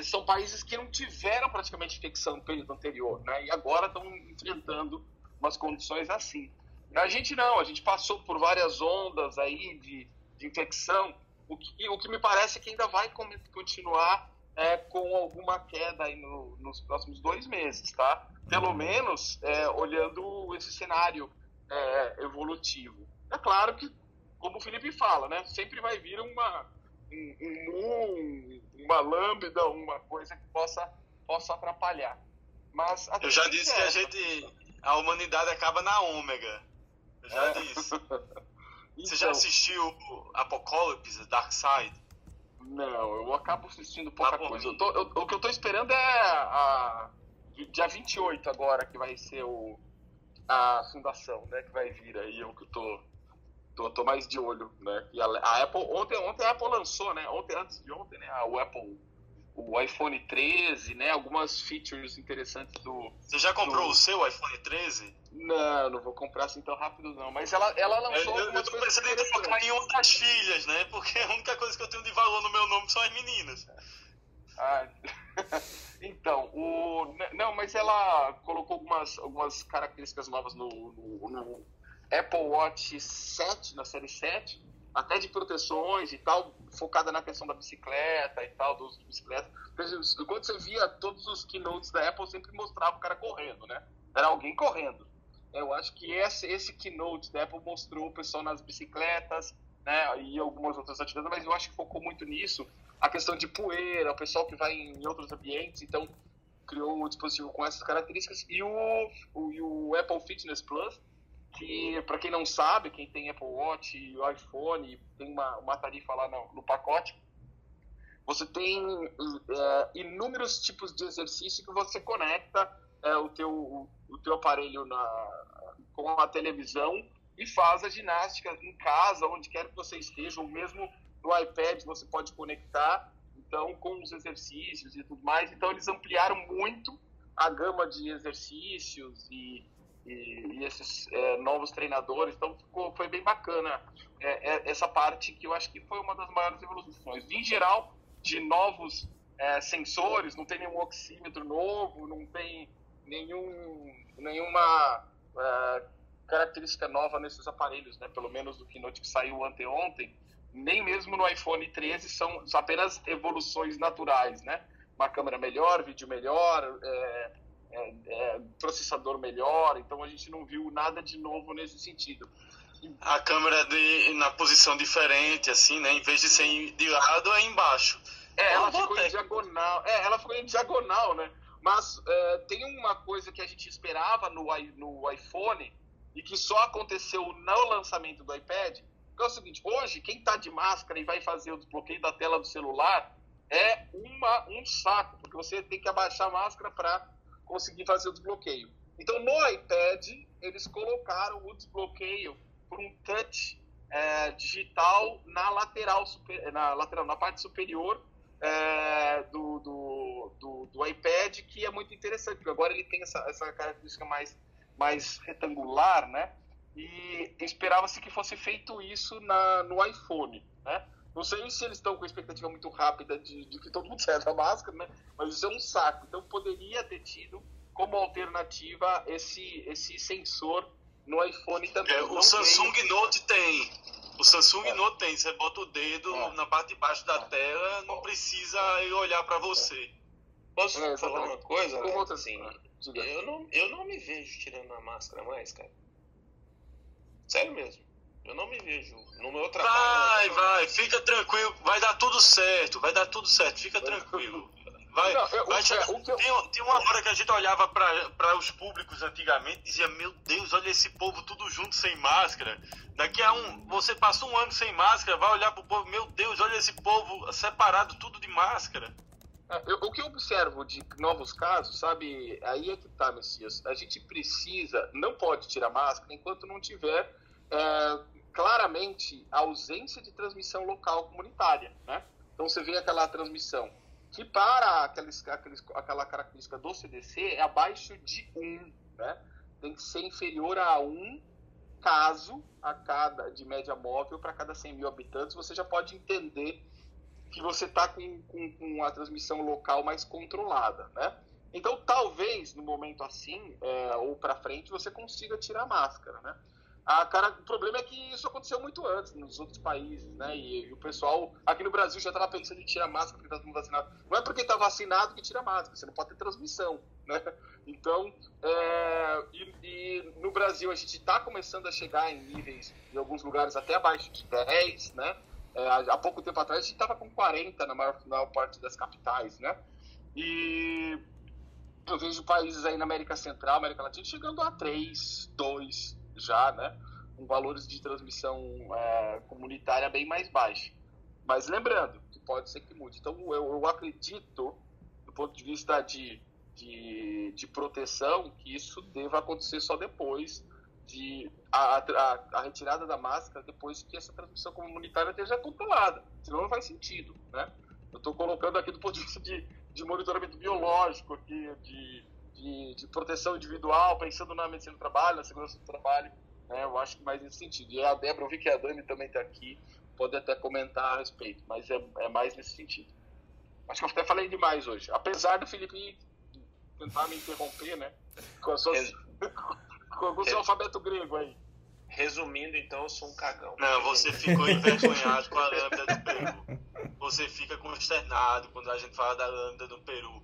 são países que não tiveram praticamente infecção no período anterior, né? E agora estão enfrentando umas condições assim. A gente não, a gente passou por várias ondas aí de, de infecção, o que, o que me parece é que ainda vai continuar é, com alguma queda aí no, nos próximos dois meses, tá? Pelo menos é, olhando esse cenário é, evolutivo. É claro que, como o Felipe fala, né? Sempre vai vir uma, um, um, uma lambda, uma coisa que possa, possa atrapalhar. Mas eu já disse que a gente, a humanidade acaba na ômega. Eu já é. disse. então, <laughs> Você já assistiu Apocalipse, Dark Side? Não, eu acabo assistindo pouca coisa. Eu tô, eu, o que eu tô esperando é a, dia 28 agora, que vai ser o, a fundação, né? Que vai vir aí, o que eu tô tô, tô mais de olho, né? E a, a, Apple, ontem, ontem a Apple lançou, né? Ontem, antes de ontem, né? O Apple, o iPhone 13, né? Algumas features interessantes do... Você já comprou do... o seu iPhone 13? Não, não vou comprar assim tão rápido, não. Mas ela, ela lançou. Eu, eu tô pensando em trocar em das filhas, né? Porque a única coisa que eu tenho de valor no meu nome são as meninas. Ah, <laughs> então, o. Não, mas ela colocou algumas, algumas características novas no, no, no Apple Watch 7, na série 7, até de proteções e tal, focada na questão da bicicleta e tal, dos bicicletas. Quando você via todos os keynotes da Apple, sempre mostrava o cara correndo, né? Era alguém correndo. Eu acho que esse, esse keynote da Apple mostrou o pessoal nas bicicletas, né? E algumas outras atividades, mas eu acho que focou muito nisso. A questão de poeira, o pessoal que vai em outros ambientes, então criou um dispositivo com essas características. E o, o, e o Apple Fitness Plus, que para quem não sabe, quem tem Apple Watch e o iPhone, tem uma, uma tarifa lá no, no pacote, você tem é, inúmeros tipos de exercício que você conecta é, o, teu, o, teu aparelho na, com a televisão e faz a ginástica em casa, onde quer que você esteja, ou mesmo no iPad você pode conectar, então com os exercícios e tudo mais. Então eles ampliaram muito a gama de exercícios e e, e esses é, novos treinadores. Então ficou, foi bem bacana é, é, essa parte que eu acho que foi uma das maiores evoluções. Em geral, de novos é, sensores, não tem nenhum oxímetro novo, não tem nenhum, nenhuma é, característica nova nesses aparelhos, né? pelo menos do Keynote que saiu anteontem. Nem mesmo no iPhone 13 são, são apenas evoluções naturais, né? Uma câmera melhor, vídeo melhor, é, é, é, processador melhor, então a gente não viu nada de novo nesse sentido. A câmera de, na posição diferente, assim, né? Em vez de ser de lado, é embaixo. É, ela ficou em diagonal. É, ela ficou em diagonal, né? Mas é, tem uma coisa que a gente esperava no, no iPhone e que só aconteceu no lançamento do iPad, Porque é o seguinte, hoje, quem está de máscara e vai fazer o desbloqueio da tela do celular é uma, um saco, porque você tem que abaixar a máscara para conseguir fazer o desbloqueio. Então, no iPad, eles colocaram o desbloqueio por um touch é, digital na lateral, super, na lateral, na parte superior é, do, do, do, do, iPad, que é muito interessante, porque agora ele tem essa, essa característica mais, mais retangular, né? E esperava-se que fosse feito isso na, no iPhone, né? Não sei se eles estão com expectativa muito rápida de, de que todo mundo <laughs> saia da máscara, né? Mas isso é um saco. Então poderia ter tido como alternativa esse, esse sensor no iPhone também. É, o Samsung veio... Note tem. O Samsung é. Note tem. Você bota o dedo é. na parte de baixo da é. tela, não precisa olhar para você. Posso é, falar uma coisa? Assim, eu, não, eu não me vejo tirando a máscara mais, cara. Sério mesmo. Eu não me vejo no meu trabalho. Vai, vai, fica tranquilo, vai dar tudo certo, vai dar tudo certo, fica tranquilo. Vai, não, eu, vai chegar, eu, tem, tem, uma hora que a gente olhava para os públicos antigamente e dizia: Meu Deus, olha esse povo tudo junto sem máscara. Daqui a um. Você passa um ano sem máscara, vai olhar para o povo: Meu Deus, olha esse povo separado tudo de máscara. É, o que eu observo de novos casos, sabe? Aí é que tá, Messias. A gente precisa, não pode tirar máscara enquanto não tiver é, claramente a ausência de transmissão local comunitária, né? Então você vê aquela transmissão que para aqueles, aqueles, aquela característica do CDC é abaixo de 1, né? Tem que ser inferior a 1 caso a cada de média móvel para cada 100 mil habitantes, você já pode entender que você está com, com, com, a transmissão local mais controlada, né? Então, talvez, no momento assim, é, ou para frente, você consiga tirar a máscara, né? A cara, o problema é que isso aconteceu muito antes nos outros países, né? E, e o pessoal aqui no Brasil já estava pensando em tirar máscara porque está todo vacinado. Não é porque está vacinado que tira máscara, você não pode ter transmissão, né? Então, é, e, e, no Brasil a gente está começando a chegar em níveis, em alguns lugares até abaixo de 10, né? É, há pouco tempo atrás a gente estava com 40 na maior, na maior parte das capitais, né? E eu vejo países aí na América Central, América Latina, chegando a 3, 2, já, né? Com valores de transmissão é, comunitária bem mais baixos. Mas lembrando que pode ser que mude. Então, eu, eu acredito, do ponto de vista de, de, de, proteção, que isso deva acontecer só depois de a, a, a, retirada da máscara, depois que essa transmissão comunitária esteja controlada. Senão não faz sentido, né? Eu estou colocando aqui do ponto de vista de, de monitoramento biológico, aqui, de de, de, proteção individual, pensando na medicina do trabalho, na segurança do trabalho, né, eu acho que mais nesse sentido. E a Débora, eu vi que a Dani também está aqui, pode até comentar a respeito, mas é, é, mais nesse sentido. Acho que eu até falei demais hoje, apesar do Felipe tentar me interromper, né, com, a sua, Res... <laughs> com o seu alfabeto grego aí. Resumindo, então, eu sou um cagão. Não, você ficou envergonhado com a lâmina do Peru. <laughs> Você fica consternado quando a gente fala da lâmina do Peru.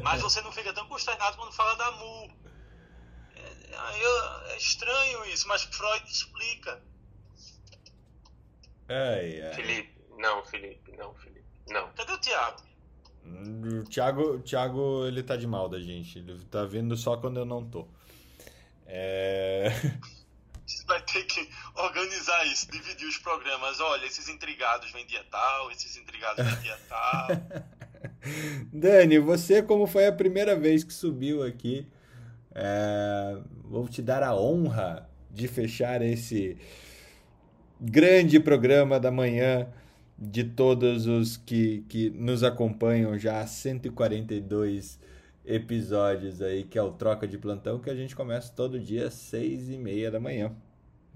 Mas você não fica tão consternado quando fala da Mu. É, é estranho isso, mas Freud explica. Ai, ai. Felipe, não, Felipe, não, Felipe, não. Cadê o Thiago? O Thiago, o Thiago, ele tá de mal da gente. Ele tá vindo só quando eu não tô. É... <laughs> Você vai ter que organizar isso, dividir os programas. Olha, esses intrigados vêm dia tal, esses intrigados vêm dia <laughs> tal. Dani, você, como foi a primeira vez que subiu aqui, é, vou te dar a honra de fechar esse grande programa da manhã de todos os que, que nos acompanham já há 142 episódios aí, que é o Troca de Plantão, que a gente começa todo dia às 6 e meia da manhã.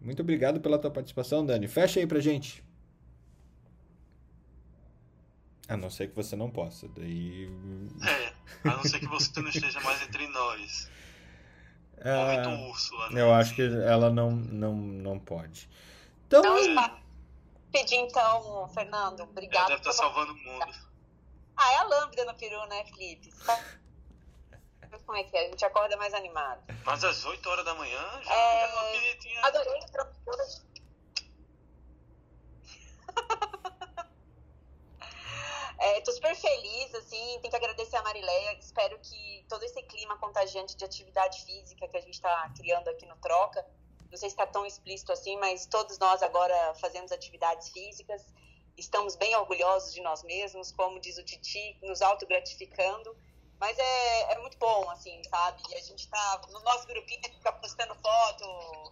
Muito obrigado pela tua participação, Dani. Fecha aí pra gente. A não ser que você não possa, daí. É, a não ser que você não esteja mais entre nós. É, Momento Úrsula, né? Eu acho que ela não, não, não pode. Então. Não, pedir então, Fernando. Obrigado. Ela deve estar tá salvando o mundo. Ah, é a lâmpada no peru, né, Felipe? Como é que é? A gente acorda mais animado. Mas às 8 horas da manhã já, é... Adorei Estou é, super tenho que agradecer a Marileia. Espero que todo esse clima contagiante de atividade física que a gente está criando aqui no Troca não sei se está tão explícito assim, mas todos nós agora fazemos atividades físicas, estamos bem orgulhosos de nós mesmos, como diz o Titi, nos autogratificando. Mas é, é muito bom, assim, sabe? E a gente tá no nosso grupinho, fica postando foto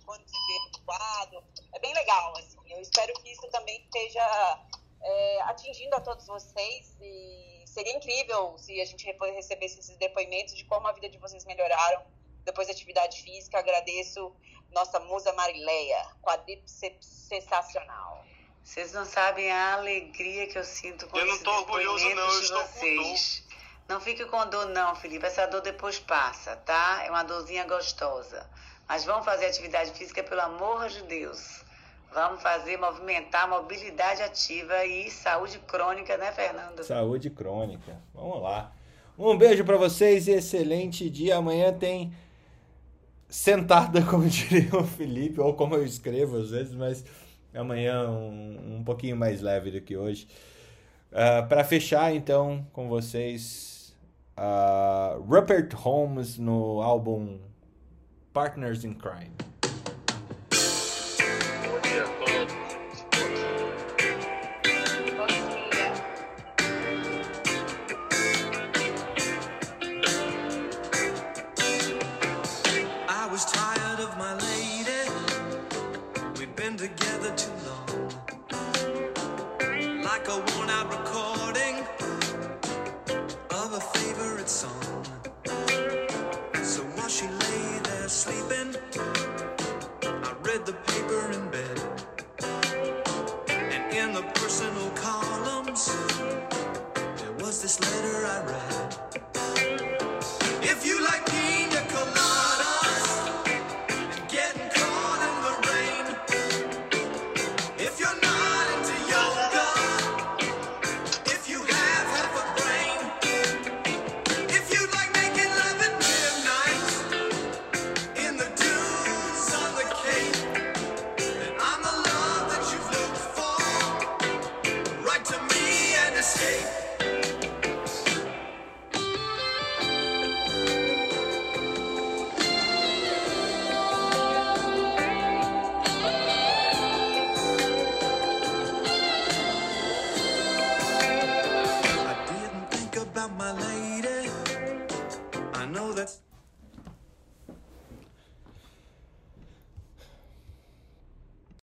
quando se vê no quadro. É bem legal, assim. Eu espero que isso também esteja é, atingindo a todos vocês. E seria incrível se a gente recebesse esses depoimentos de como a vida de vocês melhoraram depois da atividade física. Agradeço nossa musa Marileia, quadríceps sensacional. Vocês não sabem a alegria que eu sinto com Eu não esse tô orgulhoso, não, eu de vocês. Não fique com dor, não, Felipe. Essa dor depois passa, tá? É uma dorzinha gostosa. Mas vamos fazer atividade física, pelo amor de Deus. Vamos fazer, movimentar, mobilidade ativa e saúde crônica, né, Fernando? Saúde crônica. Vamos lá. Um beijo para vocês e excelente dia. Amanhã tem sentada, <laughs> como diria o Felipe, ou como eu escrevo às vezes, mas amanhã um, um pouquinho mais leve do que hoje. Uh, para fechar, então, com vocês, uh, Rupert Holmes no álbum Partners in Crime.